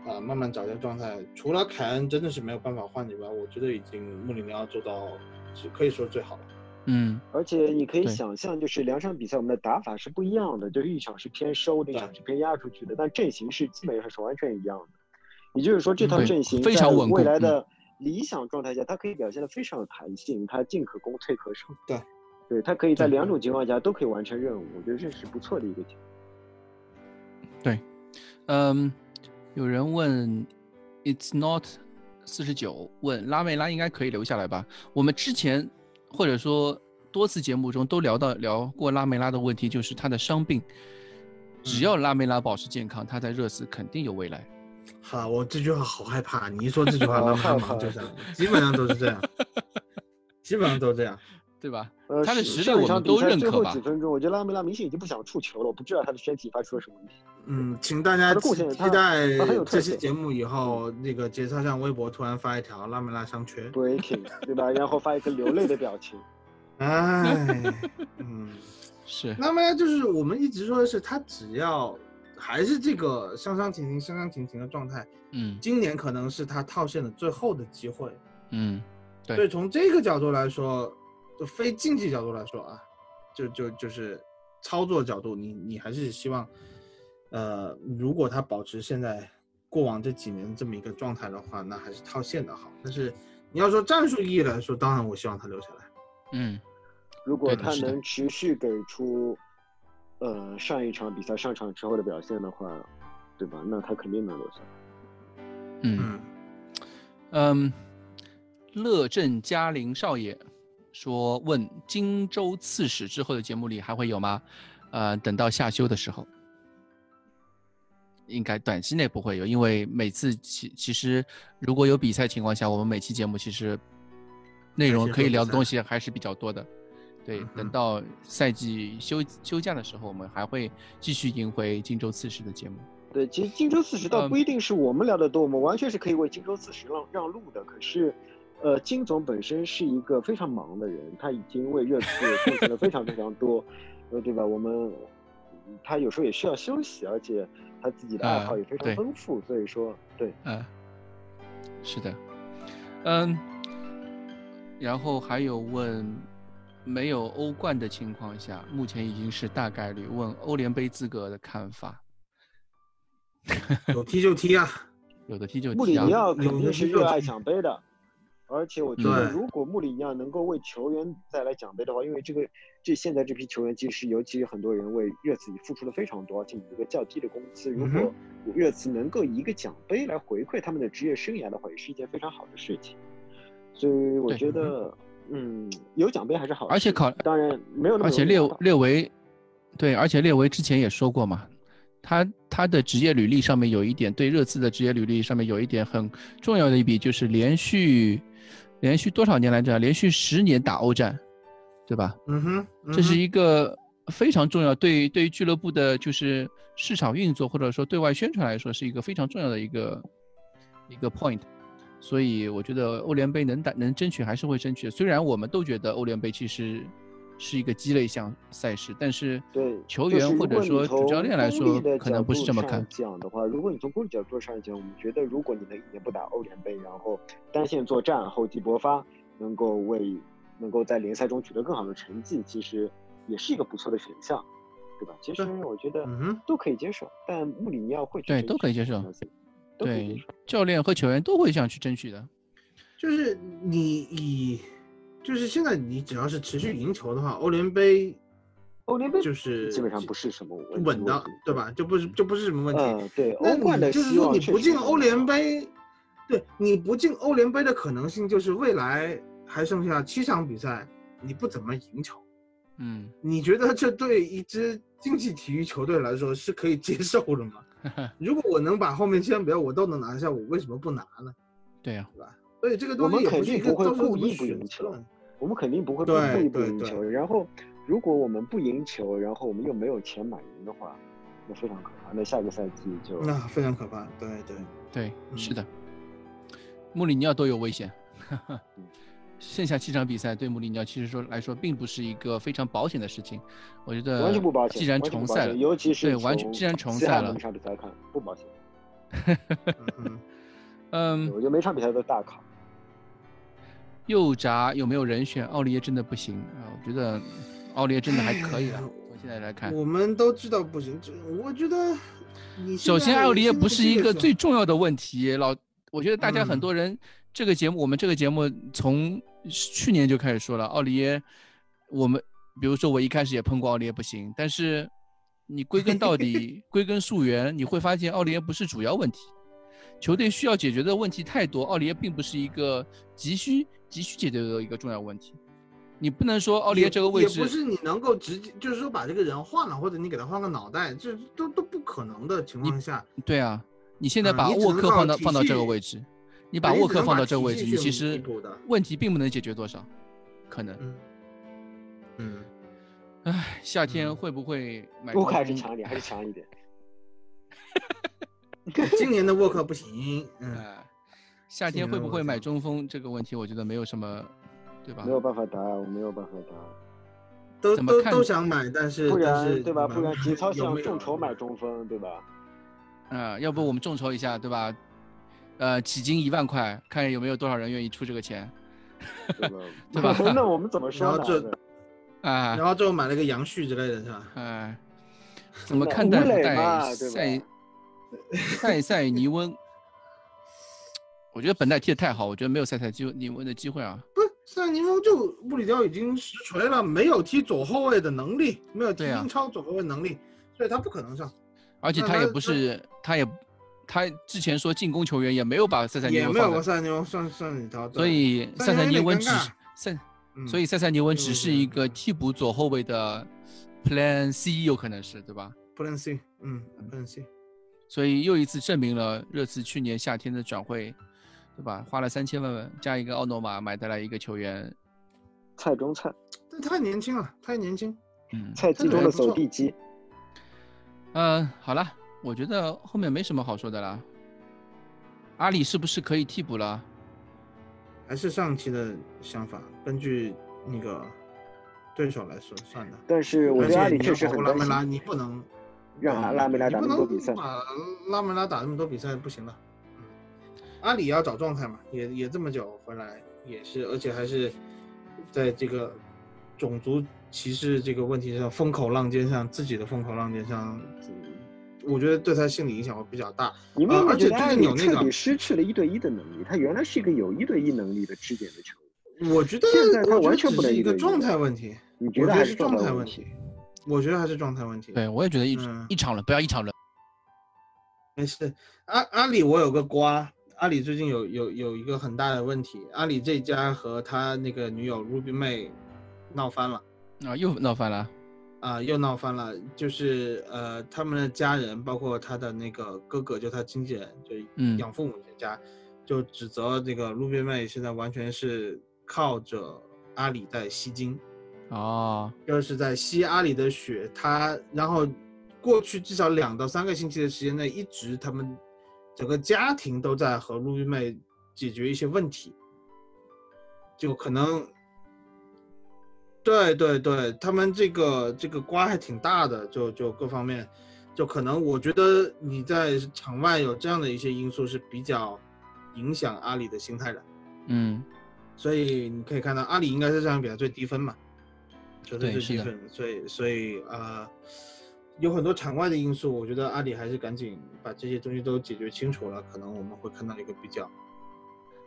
啊慢慢找一下状态。除了凯恩真的是没有办法换以外，我觉得已经穆里尼奥做到是可以说最好了。嗯，而且你可以想象，就是两场比赛我们的打法是不一样的，就是一场是偏收的，一场是偏压出去的，但阵型是基本上是完全一样的。也就是说，这套阵型在未来的理想状态下，它可以表现的非常有弹性，它进可攻，退可守。对，对它可以在两种情况下都可以完成任务，我觉得这是不错的一个情况。对，嗯，有人问，It's not 四十九问拉梅拉应该可以留下来吧？我们之前或者说多次节目中都聊到聊过拉梅拉的问题，就是他的伤病，只要拉梅拉保持健康，他在热刺肯定有未来。好，我这句话好害怕，你一说这句话，拉马上就这样，基本上都是这样，基本上都这样。对吧？他的实力我们都认可吧。最后几分钟，我觉得拉梅拉明显已经不想触球了，我不知道他的身体发出了什么问题。嗯，请大家期待这期节目以后，那个杰超上微博突然发一条拉梅拉伤缺，breaking，对吧？然后发一个流泪的表情。哎，嗯，是。拉梅拉就是我们一直说的是，他只要还是这个伤伤停停、伤伤停停的状态，嗯，今年可能是他套现的最后的机会。嗯，对。所以从这个角度来说。就非竞技角度来说啊，就就就是操作角度，你你还是希望，呃，如果他保持现在过往这几年这么一个状态的话，那还是套现的好。但是你要说战术意义来说，当然我希望他留下来。嗯，如果他能持续给出，呃，上一场比赛上场之后的表现的话，对吧？那他肯定能留下来。嗯嗯，乐正嘉陵少爷。说问荆州刺史之后的节目里还会有吗？呃，等到夏休的时候，应该短期内不会有，因为每次其其实如果有比赛情况下，我们每期节目其实内容可以聊的东西还是比较多的。对，等到赛季休休假的时候，我们还会继续迎回荆州刺史的节目。对，其实荆州刺史倒不一定是我们聊的多，我们完全是可以为荆州刺史让让路的。可是。呃，金总本身是一个非常忙的人，他已经为热刺 贡献了非常非常多，呃，对吧？我们他有时候也需要休息，而且他自己的爱好也非常丰富，所以说，对，嗯，是的，嗯，然后还有问，没有欧冠的情况下，目前已经是大概率问欧联杯资格的看法，有踢就踢啊，有的踢就踢啊，穆里尼奥肯定是热爱奖杯的。而且我觉得，如果穆里尼奥能够为球员带来奖杯的话，因为这个这现在这批球员其实，尤其很多人为热刺付出了非常多，而且以一个较低的工资，如果热刺能够以一个奖杯来回馈他们的职业生涯的话，也是一件非常好的事情。所以我觉得，嗯，有奖杯还是好。而且考当然没有那么。而且列列维，对，而且列维之前也说过嘛，他他的职业履历上面有一点，对热刺的职业履历上面有一点很重要的一笔，就是连续。连续多少年来着？连续十年打欧战，对吧？嗯哼，这是一个非常重要，对对于俱乐部的，就是市场运作或者说对外宣传来说，是一个非常重要的一个一个 point。所以我觉得欧联杯能打能争取还是会争取。虽然我们都觉得欧联杯其实。是一个鸡肋项赛事，但是对球员或者说主教练来说，可能不是这么看。讲的话，如果你从功利角度上讲，我们觉得，如果你能一年不打欧联杯，然后单线作战，厚积薄发，能够为能够在联赛中取得更好的成绩，其实也是一个不错的选项，对吧？其实我觉得都可以接受，但穆里尼奥会对都可以接受，对教练和球员都会想去争取的，就是你以。就是现在，你只要是持续赢球的话，欧联杯，欧联杯就是基本上不是什么稳的，对吧？就不是就不是什么问题。对，欧冠的就是说你不进欧联杯，对，你不进欧联杯的可能性就是未来还剩下七场比赛，你不怎么赢球。嗯，你觉得这对一支竞技体育球队来说是可以接受的吗？如果我能把后面七场比赛我都能拿下，我为什么不拿呢？对呀，对吧？所以这个东西我们肯定不会故意不赢球。我们肯定不会故意不赢球，然后如果我们不赢球，然后我们又没有钱买赢的话，那非常可怕。那下个赛季就那非常可怕。对对对，是的。穆里尼奥都有危险。剩下七场比赛对穆里尼奥其实说来说，并不是一个非常保险的事情。我觉得完全不保险。既然重赛了，尤其是对完全既然重赛了，每场比赛看不保险。嗯，我觉得每场比赛都大考。右闸有没有人选？奥利耶真的不行啊！我觉得奥利耶真的还可以了。从现在来看，我们都知道不行。这我觉得，首先奥利耶不是一个最重要的问题。老，我觉得大家很多人这个节目，我们这个节目从去年就开始说了，奥利耶，我们比如说我一开始也碰过奥利耶不行，但是你归根到底，归根溯源，你会发现奥利耶不是主要问题，球队需要解决的问题太多，奥利耶并不是一个急需急需解决的一个重要问题。你不能说奥利耶这个位置也不是你能够直接就是说把这个人换了，或者你给他换个脑袋，这都都不可能的情况下。对啊，你现在把沃克放到放到这个位置。你把沃克放到这个位置，你其实问题并不能解决多少，可能。嗯。唉，夏天会不会买？沃克还是强一点，还是强一点。今年的沃克不行。嗯。夏天会不会买中锋这个问题，我觉得没有什么，对吧？没有办法答，我没有办法答。都都都想买，但是不然对吧？不然节操想众筹买中锋，对吧？啊，要不我们众筹一下，对吧？呃，起金一万块，看有没有多少人愿意出这个钱，对吧？那我们怎么说呢？啊，然后最后买了个杨旭之类的是吧？哎，怎么看待赛赛赛尼翁？我觉得本代踢的太好，我觉得没有赛赛机尼翁的机会啊。不是，塞尼翁就穆里雕已经实锤了，没有踢左后卫的能力，没有踢英超左后卫能力，所以他不可能上。而且他也不是，他也。他之前说进攻球员也没有把塞塞尼翁也没有塞塞尼翁算算里头，所以塞塞尼翁只塞，所以塞塞尼翁只是一个替补左后卫的 Plan C 有可能是对吧？Plan C，嗯，Plan C，所以又一次证明了热刺去年夏天的转会，对吧？花了三千万加一个奥诺马买得来一个球员，蔡中灿，这太年轻了，太年轻，嗯，菜鸡中的走地鸡，嗯，好了。我觉得后面没什么好说的了。阿里是不是可以替补了？还是上期的想法，根据那个对手来说算的。但是我觉得阿里确实很拉梅拉，你不能让拉梅拉打那么多比赛。拉梅拉打那么多比赛不行了。阿里要找状态嘛，也也这么久回来，也是，而且还是在这个种族歧视这个问题上风口浪尖上，自己的风口浪尖上。我觉得对他心理影响会比较大，因为而且最近有那个失去了一对一的能力。他原来是一个有一对一能力的支点的球员，我觉得现在他完全不能一个状态问题。你觉得还是状态问题？我觉得还是状态问题。对，我也觉得一一场了，不要一场了。没事，阿阿里我有个瓜，阿里最近有有有一个很大的问题，阿里这家和他那个女友 Ruby 妹闹翻了啊，又闹翻了。啊，又闹翻了，就是呃，他们的家人，包括他的那个哥哥，就他经纪人，就养父母家，就指责这个 Ruby 妹现在完全是靠着阿里在吸金，哦，就是在吸阿里的血，他然后过去至少两到三个星期的时间内，一直他们整个家庭都在和路边妹解决一些问题，就可能。对对对，他们这个这个瓜还挺大的，就就各方面，就可能我觉得你在场外有这样的一些因素是比较影响阿里的心态的，嗯，所以你可以看到阿里应该是这场比赛最低分嘛，球队最低分，所以所以呃，有很多场外的因素，我觉得阿里还是赶紧把这些东西都解决清楚了，可能我们会看到一个比较。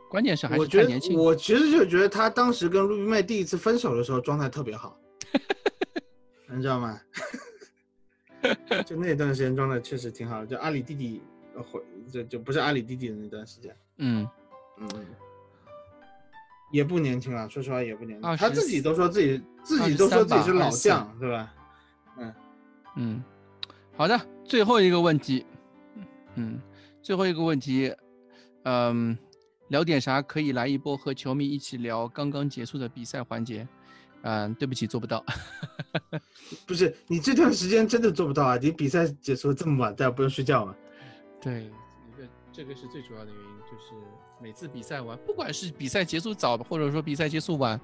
关键是还是太年轻。我其实就觉得他当时跟陆冰妹第一次分手的时候状态特别好，你知道吗？就那段时间状态确实挺好的，就阿里弟弟回，就就不是阿里弟弟的那段时间。嗯嗯，也不年轻了，说实话也不年轻。他自己都说自己自己都说自己是老将，对吧？嗯嗯，好的，最后一个问题，嗯，最后一个问题，嗯。聊点啥？可以来一波和球迷一起聊刚刚结束的比赛环节。嗯，对不起，做不到。不是你这段时间真的做不到啊！你比赛结束这么晚，大家不用睡觉吗？对，这个是最主要的原因，就是每次比赛完，不管是比赛结束早，或者说比赛结束晚，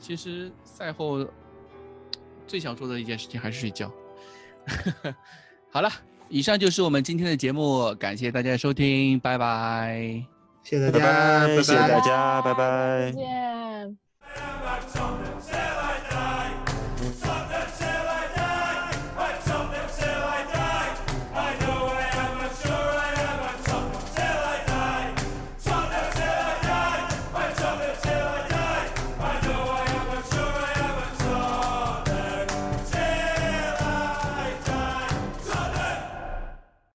其实赛后最想做的一件事情还是睡觉。好了，以上就是我们今天的节目，感谢大家收听，拜拜。谢谢大家，谢谢大家，拜拜。再见。